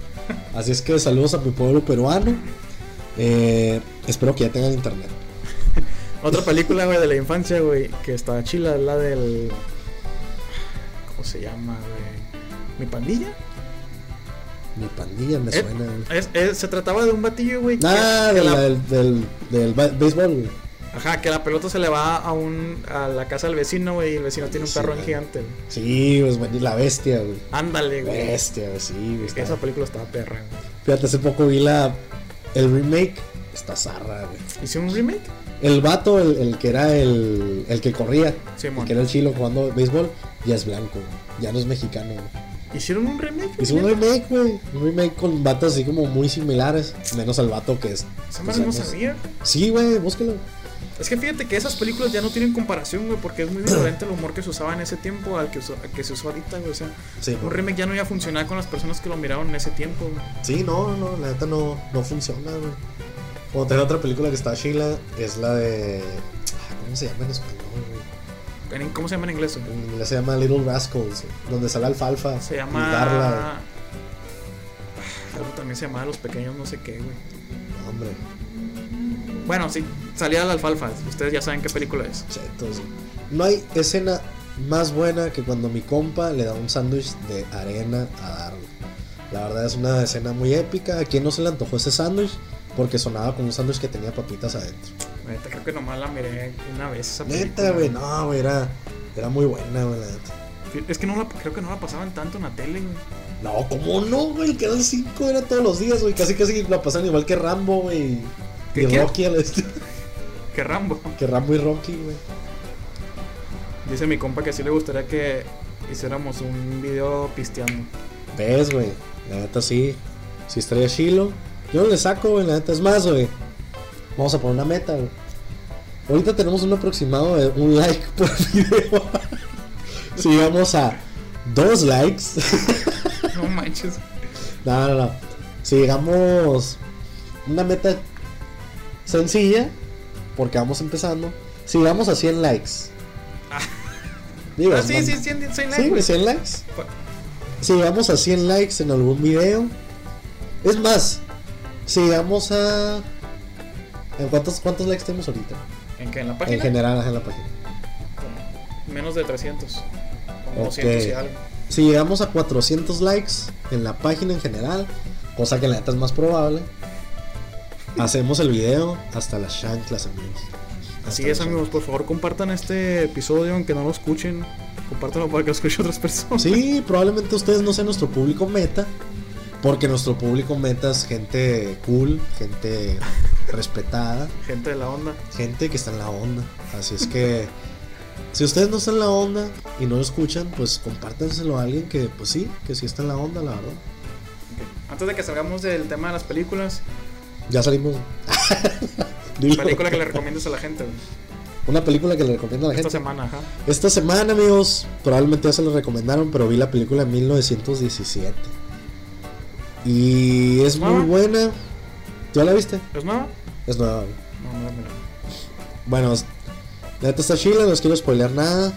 Así es que saludos a mi pueblo peruano. Eh, espero que ya tengan internet. Otra película, güey, de la infancia, güey, que está chila, la del. ¿Cómo se llama, güey? ¿Mi pandilla? Mi pandilla me Eh, suena. Es- es- se trataba de un batillo, güey. que- Ah, que del, la- del, del, del béisbol, güey. Ajá, que la pelota se le va a un a la casa del vecino, güey, y el vecino tiene un Sí, perro güey. gigante. güey. Sí, pues bueno, y la bestia, güey. Ándale, güey. Bestia, güey, sí, güey. está- Esa película estaba perra, güey. Fíjate, hace poco vi la el remake. Está zarra, güey. ¿Hicieron un remake? El vato, el, el que era el, el que corría, Sí, el mon. que era el chilo jugando béisbol, ya es blanco, güey. ya no es mexicano. güey. ¿Hicieron un remake? Hizo un remake, güey. Un remake con vatos así como muy similares, menos al vato que es. Esa pues, no sabía. Sí, güey, búsquelo. Es que fíjate que esas películas ya no tienen comparación, güey, porque es muy diferente el humor que se usaba en ese tiempo al que, usó- al que se usa ahorita, güey. O sea, Sí, un remake ya no iba a funcionar con las personas que lo miraron en ese tiempo, güey. sí, no, no, la neta no, no funciona, güey. Tengo otra película que está chila, es la de. ah, ¿Cómo se llama en español, güey? ¿Cómo se llama en inglés? En inglés se llama Little Rascals, donde sale alfalfa. Se y llama. Darla. Ah, Algo también se llama Los Pequeños, no sé qué, güey. No, hombre, Bueno, sí, salía la alfalfa. Ustedes ya saben qué película es. chetos. No hay escena más buena que cuando mi compa le da un sándwich de arena a Darla. La verdad es una escena muy épica. ¿A quién no se le antojó ese sándwich? Porque sonaba como un sándwich que tenía papitas adentro. Neta, creo que nomás la miré una vez esa película. Neta, güey, no, güey, era, era muy buena, güey, la neta. Es que no la, creo que no la pasaban tanto en la tele, güey. No, ¿cómo no, güey? Que eran cinco, era todos los días, güey. Casi, casi la pasan igual que Rambo, güey. ¿Qué, Y qué? Rocky, al este- Que Rambo. que Rambo y Rocky, güey. Dice mi compa que sí le gustaría que hiciéramos un video pisteando. ¿Ves, güey? La neta sí. Sí estaría chilo. Yo no le saco, güey. La neta es más, güey. Vamos a poner una meta, güey. Ahorita tenemos un aproximado de un like por video. si llegamos a dos likes. No manches. no, no, no. Si llegamos una meta sencilla, porque vamos empezando. Si llegamos a 100 likes. Digo, Ah, sí, man- sí, 100, 100 Sí, likes, güey. 100 likes. Si llegamos a 100 likes en algún video. Es más, si llegamos a. ¿En cuántos, cuántos likes tenemos ahorita? ¿En qué? ¿En la En página? general, ajá, en la página. Como menos de 300. Como Ok. 200 y algo. Si llegamos a 400 likes en la página en general, cosa que la neta es más probable, hacemos el video hasta las chanclas, amigos. Así es, amigos. Por favor, compartan este episodio, aunque no lo escuchen. Compártanlo para que lo escuchen otras personas. Sí, probablemente ustedes no sean nuestro público meta, porque nuestro público meta es gente cool, gente respetada, Gente de la onda. gente que está en la onda. Así es que si ustedes no están en la onda y no lo escuchan, pues compártanselo a alguien que, pues sí, que sí está en la onda, la verdad. Antes de que salgamos del tema de las películas, Ya salimos. Dilo. película que le recomiendas a la gente, güey. Una película que le recomiendo a la Esta gente. semana, ajá. Esta semana, amigos, probablemente ya se lo recomendaron, pero vi la película en 1917. Y es muy ¿Nueva? buena. ¿Ya la viste? ¿Es nueva? Es nueva. No, no, no. Bueno, neta está chila, no les quiero spoilear nada.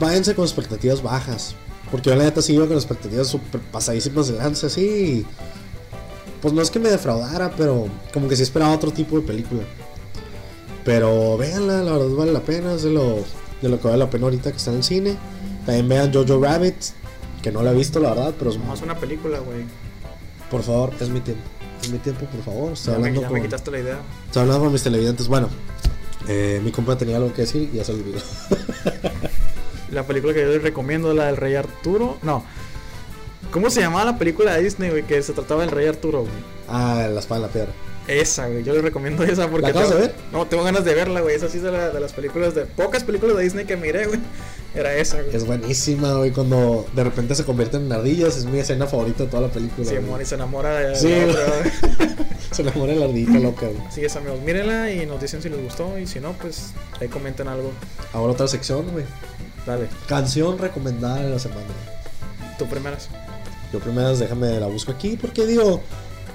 Váyanse con expectativas bajas. Porque yo la neta sí iba con expectativas super pasadísimas de lanza, así. Pues no es que me defraudara, pero como que sí esperaba otro tipo de película. Pero véanla, la verdad vale la pena, es de lo, de lo que vale la pena ahorita que está en el cine. También vean Jojo Rabbit, que no la he visto la verdad, pero es- Nomás una película, güey. por favor, es mi tiempo. Es mi tiempo, por favor. Estoy Ya, me, quitaste la idea. Estoy hablando con mis televidentes. Bueno, eh, mi compa tenía algo que decir y ya se olvidó. La película que yo les recomiendo, la del Rey Arturo. No. ¿Cómo se llamaba la película de Disney, güey? Que se trataba del Rey Arturo, güey. ah, la espada en la piedra. Esa, güey. Yo les recomiendo esa porque. ¿La acabas tengo- de ver? No, tengo ganas de verla, güey. Esa sí es de, la- de las películas de. Pocas películas de Disney que miré, güey. Era esa, güey. Es buenísima, güey. Cuando de repente se convierten en ardillas, es mi escena favorita de toda la película. Sí, amor, y se enamora de. Sí, otra, güey. Se enamora de la ardillita loca, güey. Sí, es amigos. Mírenla y nos dicen si les gustó. Y si no, pues ahí comenten algo. Ahora otra sección, güey. Dale. Canción recomendada de la semana. Tú primeras. Yo primero déjame la busco aquí porque digo,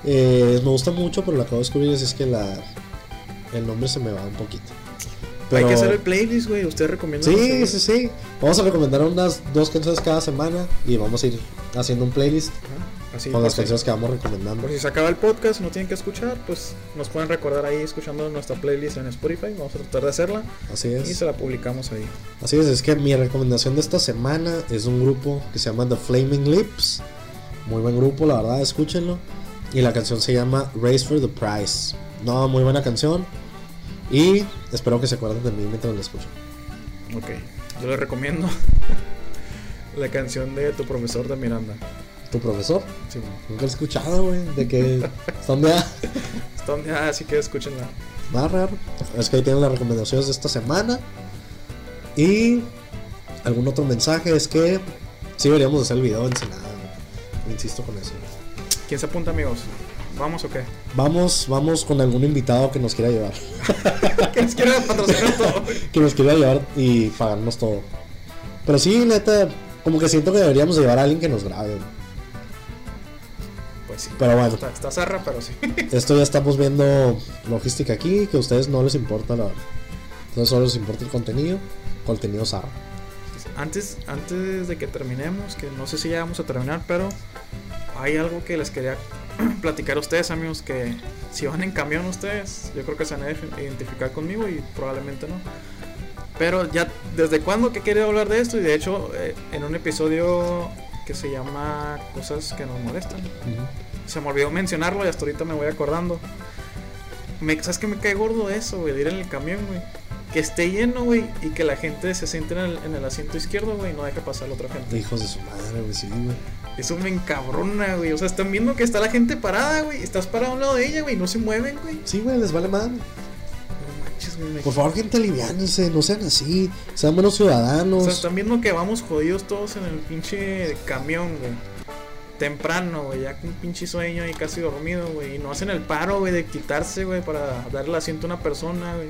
eh, me gusta mucho, pero lo acabo de descubrir es que la el nombre se me va un poquito. Hay Pero- que hacer el playlist, güey. Usted recomienda. Sí, sí, sí. Vamos a recomendar unas dos canciones cada semana y vamos a ir haciendo un playlist Así con las canciones que vamos recomendando. Por si se acaba el podcast y no tienen que escuchar, pues nos pueden recordar ahí escuchando nuestra playlist en Spotify. Vamos a tratar de hacerla Así y es. se la publicamos ahí. Así es, es que mi recomendación de esta semana es un grupo que se llama The Flaming Lips. Muy buen grupo, la verdad, escúchenlo. Y la canción se llama Race for the Prize. No, muy buena canción. Y espero que se acuerden de mí mientras la escuchan. Ok, yo les recomiendo la canción de tu profesor de Miranda. ¿Tu profesor? Sí, Nunca lo he escuchado, güey. De que. ¿Son de está donde, ah, así que escúchenla. Raro. Es que ahí tienen las recomendaciones de esta semana. Y algún otro mensaje es que sí deberíamos hacer el video en Ensenada. güey. Insisto con eso. ¿Quién se apunta, amigos? ¿Vamos o qué? Vamos, vamos con algún invitado que nos quiera llevar. que nos quiera patrocinar todo. que nos quiera llevar y pagarnos todo. Pero sí, neta, como que siento que deberíamos de llevar a alguien que nos grabe. Pues sí. Pero bueno. Está, está zarra, pero sí. Esto ya estamos viendo logística aquí, que a ustedes no les importa la verdad. Entonces solo les importa el contenido, contenido zarra. Antes, antes de que terminemos, que no sé si ya vamos a terminar, pero hay algo que les quería platicar a ustedes, amigos, que si van en camión ustedes, yo creo que se van a ident- identificar conmigo y probablemente no. Pero ya, ¿desde cuándo que quería hablar de esto? Y de hecho, eh, en un episodio que se llama Cosas que nos molestan, se me olvidó mencionarlo y hasta ahorita me voy acordando. Me, ¿Sabes que me cae gordo eso, güey? De ir en el camión, güey. Que esté lleno, güey, y que la gente se siente en el, en el asiento izquierdo, güey, y no deje pasar a la otra gente. Hijos de su madre, güey, sí, güey. Eso me encabrona, güey. O sea, están viendo que está la gente parada, güey. Estás parado a un lado de ella, güey. No se mueven, güey. Sí, güey, les vale madre. No manches, manches, güey. me- Por favor, gente, aliviánense, no sean así, sean buenos O ciudadanos. sea, están viendo que vamos jodidos todos en el pinche camión, güey. Temprano, güey, ya con un pinche sueño y casi dormido, güey. Y no hacen el paro, güey, de quitarse, güey, para darle asiento a una persona, güey.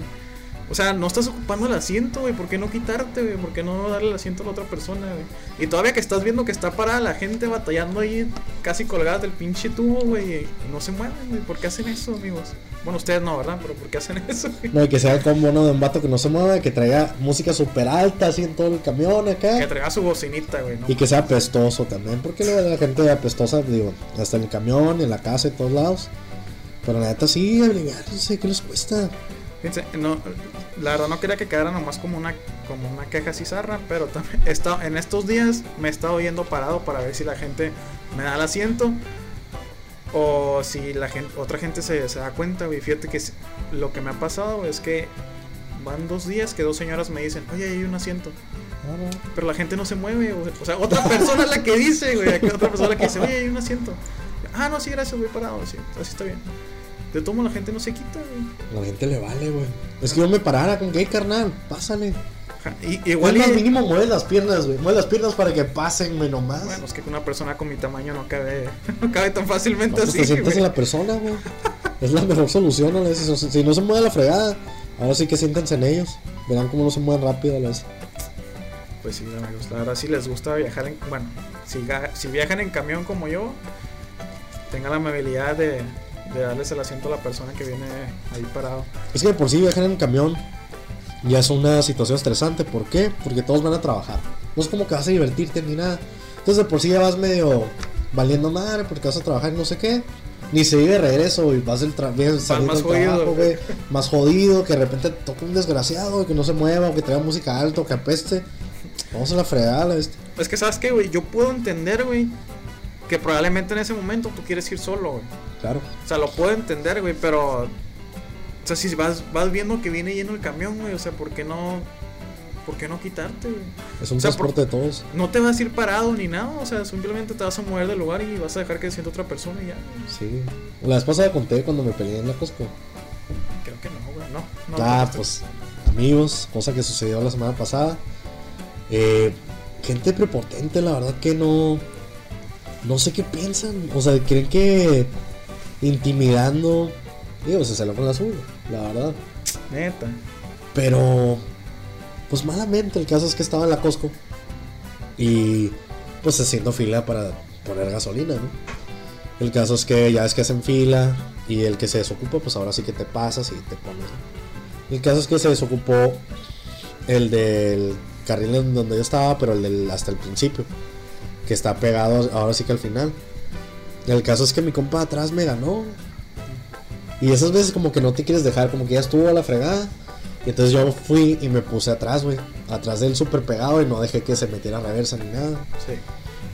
O sea, no estás ocupando el asiento, güey. ¿Por qué no quitarte, güey? ¿Por qué no darle el asiento a la otra persona, güey? Y todavía que estás viendo que está parada la gente batallando ahí, casi colgada del pinche tubo, güey. Y no se mueven, güey. ¿Por qué hacen eso, amigos? Bueno, ustedes no, ¿verdad? Pero ¿por qué hacen eso, güey? No, y que sea como uno de un vato que no se mueva, que traiga música súper alta así en todo el camión acá. Que traiga su bocinita, güey, ¿no? Y que sea apestoso también, porque la gente apestosa, digo, hasta en el camión, en la casa, en todos lados. Pero la neta sí, aliviarse, ¿qué les cuesta? Fíjense, no, la verdad no quería que quedara nomás como una, como una queja cizarra, pero también he en estos días me he estado yendo parado para ver si la gente me da el asiento o si la gente, otra gente se, se da cuenta, güey. Fíjate que lo que me ha pasado es que van dos días que dos señoras me dicen, oye, hay un asiento. Pero la gente no se mueve. O sea, otra persona es la que dice, güey. Otra persona que dice, oye, hay un asiento. Ah, no, sí, gracias, voy parado. Sí, así está bien. De todo modo, la gente no se quita, güey. La gente le vale, güey. Es que yo me parara con que, "Hey, carnal, pásale. Y- Igual más y- mínimo mueve las piernas, güey. Mueve las piernas para que pasen, güey, nomás. Bueno, es que una persona con mi tamaño no cabe, no cabe tan No, fácilmente pues así. te sientas güey. en la persona, güey. Es la mejor solución a veces. Si no se mueve la fregada, ahora sí que siéntense en ellos. Verán cómo no se mueven rápido a veces. Pues sí, amigos, la verdad si les gusta viajar en, bueno, si viajan en camión como yo, tengan la amabilidad de, de darles el asiento a la persona que viene ahí parado. Es que de por sí viajar en camión ya es una situación estresante. ¿Por qué? Porque todos van a trabajar. No es como que vas a divertirte ni nada. Entonces de por sí ya vas medio valiendo madre porque vas a trabajar y no sé qué. Ni se vive de regreso y vas del tra bien saliendo más del jodido, trabajo, güey. Más jodido, que de repente toca un desgraciado, que no se mueva, que traiga música alta, o que apeste. Vamos a la fregada. Es que, ¿sabes qué, güey? Yo puedo entender, güey, que probablemente en ese momento tú quieres ir solo, güey. Claro. O sea, lo puedo entender, güey, pero... O sea, si vas, vas viendo que viene lleno el camión, güey, o sea, ¿por qué no... ¿Por qué no quitarte, güey? Es un O sea, transporte de todos. No te vas a ir parado ni nada, o sea, simplemente te vas a mover del lugar y vas a dejar que se sienta otra persona y ya. güey. Sí. La vez pasada conté cuando me peleé en la Costco. Creo que no, güey, no. no Ah, pues amigos, cosa que sucedió la semana pasada. Eh, gente prepotente, la verdad que no. No sé qué piensan. O sea, creen que intimidando. Digo, se salió con la suya, la verdad. Neta. Pero, pues malamente, el caso es que estaba en la Costco. Y pues haciendo fila para poner gasolina, ¿no? El caso es que ya es que hacen fila y el que se desocupa, pues ahora sí que te pasas y te pones. El caso es que se desocupó el del carril en donde yo estaba, pero el del hasta el principio, que está pegado ahora sí que al final. El caso es que mi compa de atrás me ganó. Y esas veces como que no te quieres dejar, como que ya estuvo a la fregada. Y entonces yo fui y me puse atrás, güey. Atrás del súper pegado y no dejé que se metiera a reversa ni nada. Sí.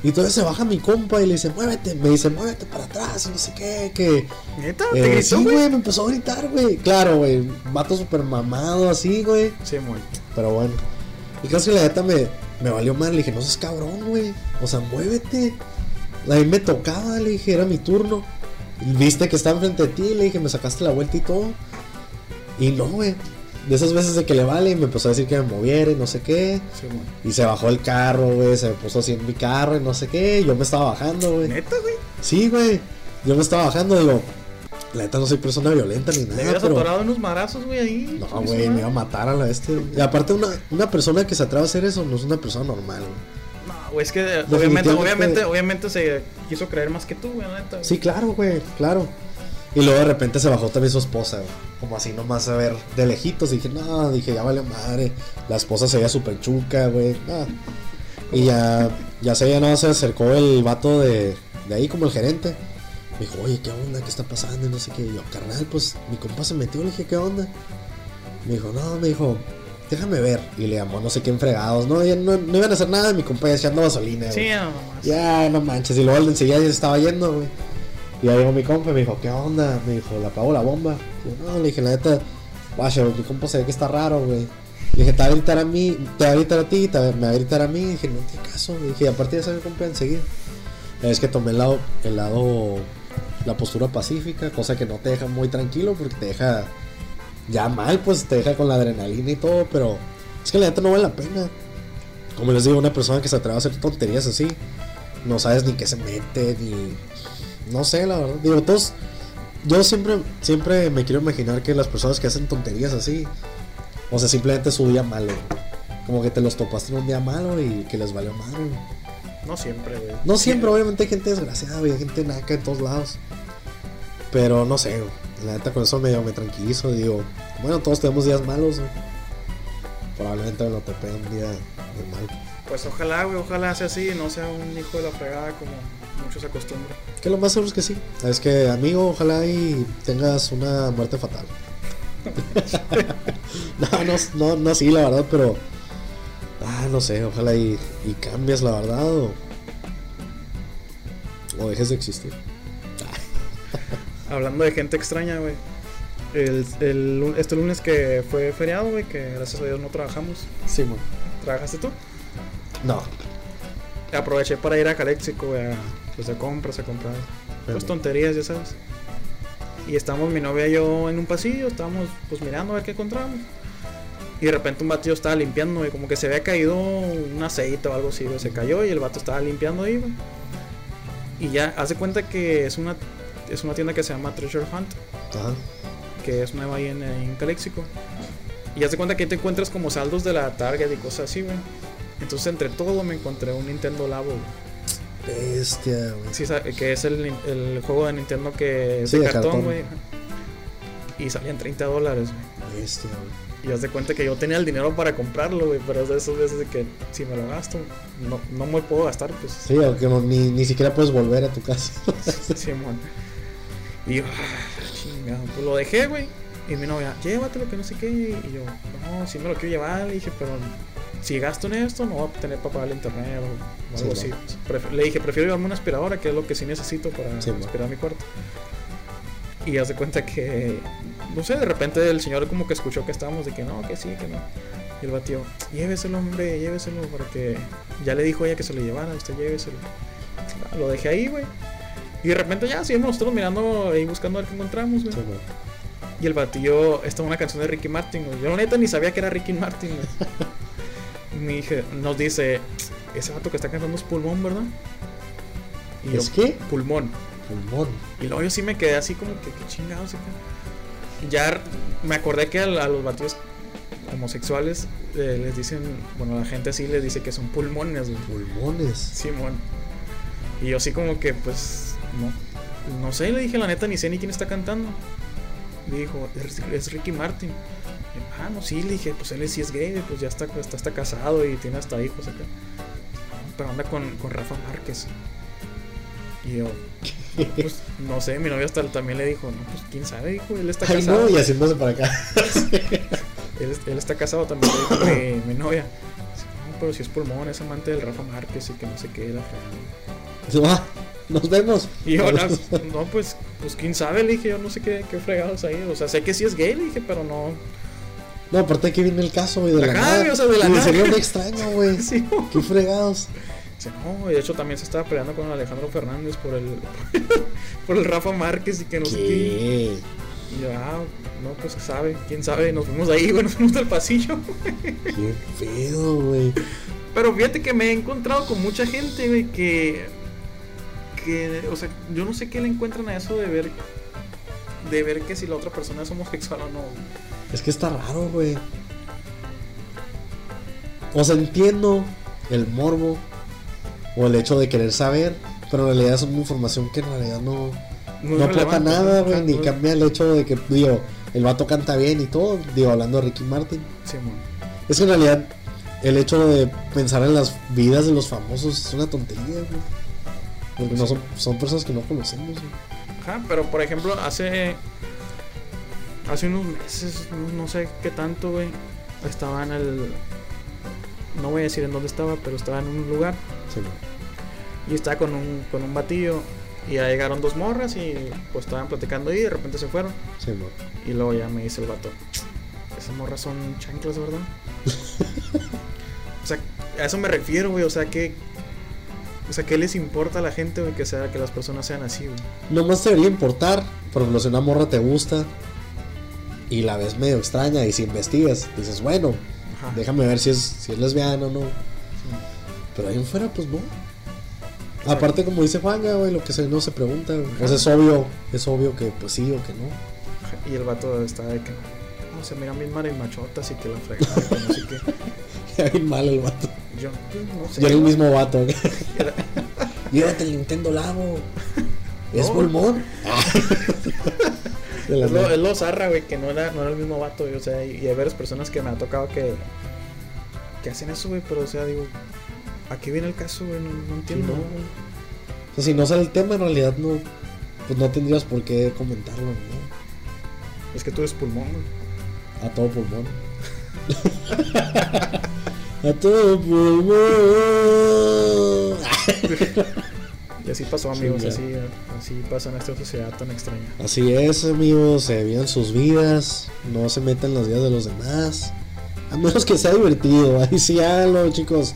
Y entonces se baja mi compa y le dice, muévete. Me dice, muévete para atrás y no sé qué. Que, Neta, te eh, gritó, sí, güey. güey, me empezó a gritar, güey. Claro, güey. Vato súper mamado así, güey. Sí, muy. Pero bueno. El caso es que la neta me, me valió mal. Le dije, no seas cabrón, güey. O sea, muévete. A mí me tocaba, le dije, era mi turno. Viste que estaba enfrente de ti, le dije, me sacaste la vuelta y todo. Y no, güey. De esas veces de que le vale y me empezó a decir que me moviera y no sé qué. Sí. Y se bajó el carro, güey. Se me puso así en mi carro y no sé qué. y yo me estaba bajando, güey. Neta, güey. Sí, güey. Yo me estaba bajando, digo. La neta no soy persona violenta ni nada, hubieras pero. atorado unos madrazos, güey, ahí. No, güey, me iba a matar a la güey. Y aparte, una, una persona que se atreve a hacer eso no es una persona normal, güey. No, güey, es que eh, obviamente, obviamente, obviamente se quiso creer más que tú, güey, la neta. Sí, claro, güey, claro. Y luego de repente se bajó también su esposa, güey. Como así nomás a ver de lejitos. Dije, no, dije, ya vale madre. La esposa se veía súper chuca, güey. no. Y ya, ya se ya no se acercó el vato de, de ahí como el gerente. Me dijo, oye, ¿qué onda? ¿Qué está pasando? Y no sé qué. Y yo, carnal, pues mi compa se metió. Le dije, ¿qué onda? Me dijo, no, me dijo, déjame ver. Y le llamó no sé quién fregados. No, ya no, no iban a hacer nada. Mi compa ya echando gasolina. Sí, no, nomás. Ya, no manches. Y luego enseguida ya se estaba yendo, güey. Y ya llegó mi compa y me dijo, ¿qué onda? Me dijo, ¿le apago la bomba? Y yo, no, le dije, la neta, guacho, mi compa se ve que está raro, güey. Le dije, te va a gritar a mí, te va a gritar a ti, te va- me va a gritar a mí. Y dije, no tiene caso, güey. Dije, y aparte ya sabe mi compa enseguida. Es que tomé el lado, el lado, la postura pacífica, cosa que no te deja muy tranquilo porque te deja ya mal, pues te deja con la adrenalina y todo, pero es que la neta no vale la pena. Como les digo, una persona que se atreve a hacer tonterías así, no sabes ni qué se mete, ni. No sé, la verdad. Digo, todos. Yo siempre, siempre me quiero imaginar que las personas que hacen tonterías así, o sea, simplemente su día malo. Como que te los topaste en un día malo y que les valió mal. No siempre, güey. No siempre, obviamente hay gente desgraciada, hay gente naca en todos lados. Pero no sé, güey. La neta con eso me, me tranquilizo. Digo, bueno, todos tenemos días malos, güey. Probablemente me lo topé un día de mal. Pues ojalá, güey, ojalá sea así y no sea un hijo de la fregada como muchos acostumbran. Que lo más seguro es que sí. Es que, amigo, ojalá y tengas una muerte fatal. no, no, no, no, sí, la verdad, pero. Ah, no sé, ojalá y, y cambies, la verdad, o. O dejes de existir. Hablando de gente extraña, güey. El, este lunes que fue feriado, güey, que gracias a Dios no trabajamos. Sí, man. ¿Trabajaste tú? No. Aproveché para ir a Caléxico, güey, a, pues de compras, a comprar pues tonterías, ya sabes. Y estamos mi novia y yo en un pasillo, estábamos pues mirando a ver qué encontramos. Y de repente un vato estaba limpiando, güey, como que se había caído un aceite o algo así, güey, se cayó y el vato estaba limpiando ahí, güey. Y ya, hace cuenta que es una, es una tienda que se llama Treasure Hunt, Ajá. que es nueva ahí en, en Caléxico. Y hace cuenta que ahí te encuentras como saldos de la Target y cosas así, güey. Entonces entre todo me encontré un Nintendo Labo, güey. Bestia, güey. Sí, que es el, juego de Nintendo que es Sí, de cartón. güey. Y salían 30 dólares, güey. Bestia, güey. Y haz de cuenta que yo tenía el dinero para comprarlo, güey. Pero es de esas veces de que si me lo gasto, no, no me puedo gastar, pues. Sí, aunque no- ni, ni siquiera puedes volver a tu casa. Simón. Y yo, ah, chingado. Pues lo dejé, güey. Y mi novia, llévatelo, que no sé qué. Y yo, no, sí me lo quiero llevar. Le dije, pero si gasto en esto, no voy a tener para pagar el internet o, o Sí, algo no. así. Le dije, prefiero llevarme una aspiradora, que es lo que sí necesito para Sí, no. aspirar mi cuarto. Y haz de cuenta que, no sé, de repente el señor como que escuchó que estábamos de que no, que sí, que no. Y el batió, lléveselo, hombre, lléveselo, porque ya le dijo ella que se lo llevara, usted lléveselo. Ah, Lo dejé ahí, güey. Y de repente ya seguimos nosotros mirando ahí buscando a ver qué encontramos, güey. Sí. Y el batillo, esta es una canción de Ricky Martin, güey. Yo la neta ni sabía que era Ricky Martin, güey. Y me dije, nos dice, ese vato que está cantando es pulmón, ¿verdad? Y yo, ¿Es qué? Pulmón. Pulmón. Y luego yo sí me quedé así como que, qué chingados. acá? Ya me acordé que a, a los batidos homosexuales eh, les dicen, bueno, la gente así les dice que son pulmones, güey. Pulmones. Simón. Y yo así como que, pues, no. No sé, le dije la neta, ni sé ni quién está cantando. Me dijo, es, es Ricky Martin. Y ah, no, sí, le dije, pues él sí es gay, pues ya está, está, está casado y tiene hasta hijos acá. Pero anda con, con Rafa Márquez. Y yo, pues, no sé, mi novia hasta también le dijo, no, pues quién sabe, dijo, él está Ay, casado. no, y haciéndose para acá. Él, él está casado también, le dijo mi, mi novia. No, pero si es pulmón, es amante del Rafa Márquez y que no sé qué, la fregada". Ah, nos vemos. Y yo, no, no, pues, pues quién sabe, le dije, yo no sé qué, qué fregados ahí. O sea, sé que sí es gay, le dije, pero no. No, aparte que viene el caso, güey, de la nada. güey, o sea, de la Y nada. sería un extraño, güey. Sí. Qué fregados. Dice, no, y de hecho también se estaba peleando con Alejandro Fernández por el, por el Rafa Márquez y que no sé qué. Y yo, ah, no, pues sabe, quién sabe. Nos fuimos de ahí, güey, nos fuimos del pasillo. Qué pedo, güey. Pero fíjate que me he encontrado con mucha gente, güey, que. que, o sea, yo no sé qué le encuentran a eso de ver. de ver que si la otra persona es homosexual o no. Es que está raro, güey. O sea, entiendo el morbo o el hecho de querer saber, pero en realidad es una información que en realidad no, No aporta nada, güey, ni cambia el hecho de que, digo, el vato canta bien y todo, digo, hablando de Ricky Martin. Es que en realidad el hecho de pensar en las vidas de los famosos es una tontería, güey. Porque no son, son personas que no conocemos, güey. Ajá, pero por ejemplo, hace. Hace unos meses, no, no sé qué tanto, güey. Estaba en el. No voy a decir en dónde estaba, pero estaba en un lugar. Sí, güey. Y estaba con un, con un batillo. Y ya llegaron dos morras y pues estaban platicando ahí y de repente se fueron. Sí. Y luego ya me dice el vato. Esas morras son chanclas, ¿verdad? o sea, a eso me refiero, güey. O sea, que. O sea, ¿qué les importa a la gente, güey, que, sea, que las personas sean así, güey? Nomás debería importar, por ejemplo, si una morra te gusta y la ves medio extraña y si investigas, dices, bueno, Ajá. déjame ver si es, si es lesbiana o no. Pero ahí en fuera, pues no. Aparte, como dice Juan, güey, lo que se, no se pregunta. sea, es obvio, es obvio que pues sí o que no. Y el vato está de que no, se miran bien marimachotas y que la fregada, que qué. Ya bien mal el vato. Yo, pues, no sé. Yo era el mismo vato. güey. Llévate el Nintendo Labo. Es No. pulmón. Es lo, nada. es lo zarra, güey, que no era, no era el mismo vato, güey, o sea, y, y hay varias personas que me ha tocado que, que hacen eso, güey, pero, o sea, digo, ¿a qué viene el caso, güey? No, no Sí, entiendo. no, güey. O sea, si no sale el tema, en realidad no. Pues no tendrías por qué comentarlo, ¿no? Es que tú eres pulmón, güey. A todo pulmón. A todo pulmón. Y así pasó, amigos, Sí, así, así pasa en esta sociedad tan extraña. Así es, amigos, se vivan sus vidas, no se metan en las vidas de los demás. A menos que sea divertido, ahí sí háganlo, chicos.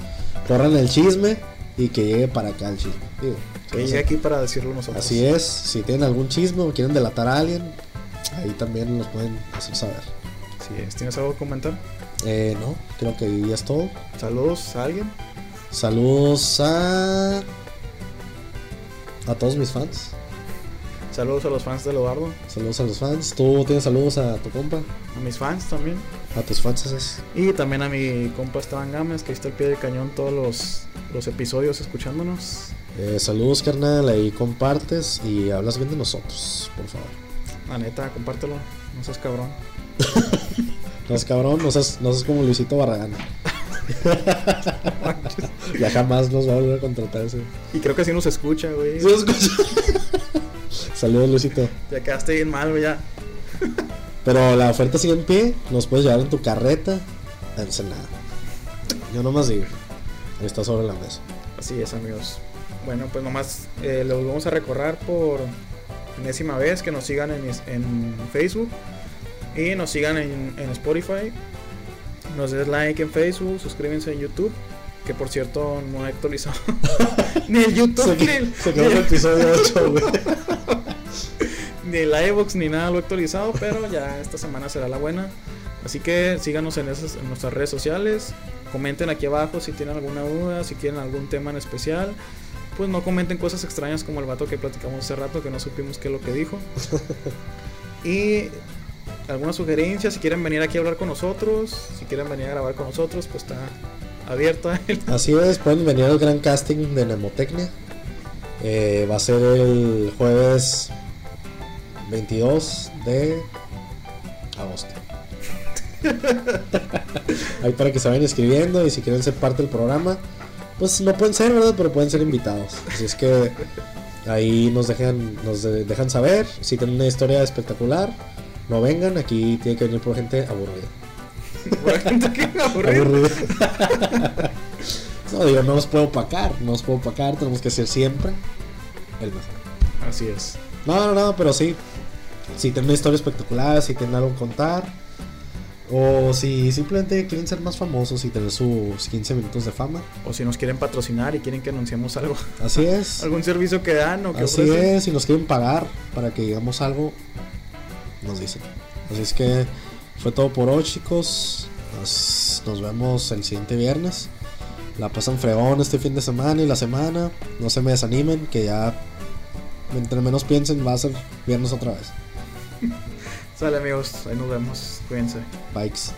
Corran el chisme y que llegue para acá el chisme. Digo, Que llegue aquí para decirlo nosotros. Así es, si tienen algún chisme o quieren delatar a alguien, ahí también nos pueden hacer saber. Así es. ¿Tienes algo que comentar? Eh, no, creo que ya es todo. Saludos a alguien. Saludos a. a todos mis fans. Saludos a los fans de Eduardo. Saludos a los fans. ¿Tú tienes saludos a tu compa? A mis fans también. A tus fans es. Y también a mi compa Esteban Gámez, que está al pie del cañón todos los, los episodios escuchándonos. Eh, saludos, carnal. Ahí compartes y hablas bien de nosotros, por favor. La neta, compártelo. No seas cabrón. No es cabrón, no seas, no seas como Luisito Barragán. ya jamás nos va a volver a contratar ese. Y creo que así nos escucha, güey. ¿Sí? Saludos, Luisito. Ya quedaste bien mal, güey, ya. Pero la oferta sigue en pie. Nos puedes llevar en tu carreta a Ensenada. Yo nomás digo. Está sobre la mesa. Así es, amigos. Bueno, pues nomás eh, los vamos a recorrer por enésima vez. Que nos sigan en, en Facebook y nos sigan en, en Spotify. Nos des like en Facebook, suscríbanse en YouTube. Que por cierto, no he actualizado ni el YouTube, Se, ni, el, se quedó en el episodio 8, güey. ni el iVoox, ni nada lo he actualizado. Pero ya esta semana será la buena. Así que síganos en, esas, en nuestras redes sociales. Comenten aquí abajo si tienen alguna duda, si quieren algún tema en especial. Pues no comenten cosas extrañas como el vato que platicamos hace rato, que no supimos qué es lo que dijo. y alguna sugerencia, si quieren venir aquí a hablar con nosotros, si quieren venir a grabar con nosotros, pues está abierta. el- Así es, pueden venir al gran casting de Nemotecnia. Eh, va a ser el jueves 22 de agosto. Ahí para que se vayan escribiendo y si quieren ser parte del programa, pues no pueden ser, ¿verdad? Pero pueden ser invitados. Así es que ahí nos dejan, nos de- dejan saber si tienen una historia espectacular. No vengan, aquí tiene que venir por gente aburrida. Por gente que aburre. Aburrida. no, digo, no nos puedo opacar, no nos puedo opacar, tenemos que ser siempre el mejor. Así es. No, no, no, pero sí. Si tienen una historia espectacular, si tienen algo que contar, o si simplemente quieren ser más famosos y tener sus 15 minutos de fama. O si nos quieren patrocinar y quieren que anunciemos algo, Así es. algún servicio que dan o que Así ofrecen. es, si nos quieren pagar para que digamos algo, nos dicen. Así es que fue todo por hoy, chicos. Nos, nos vemos el siguiente viernes. La pasan fregón este fin de semana y la semana. No se me desanimen, que ya entre menos piensen va a ser viernes otra vez. Sale amigos, ahí nos. Cuídense. Bikes.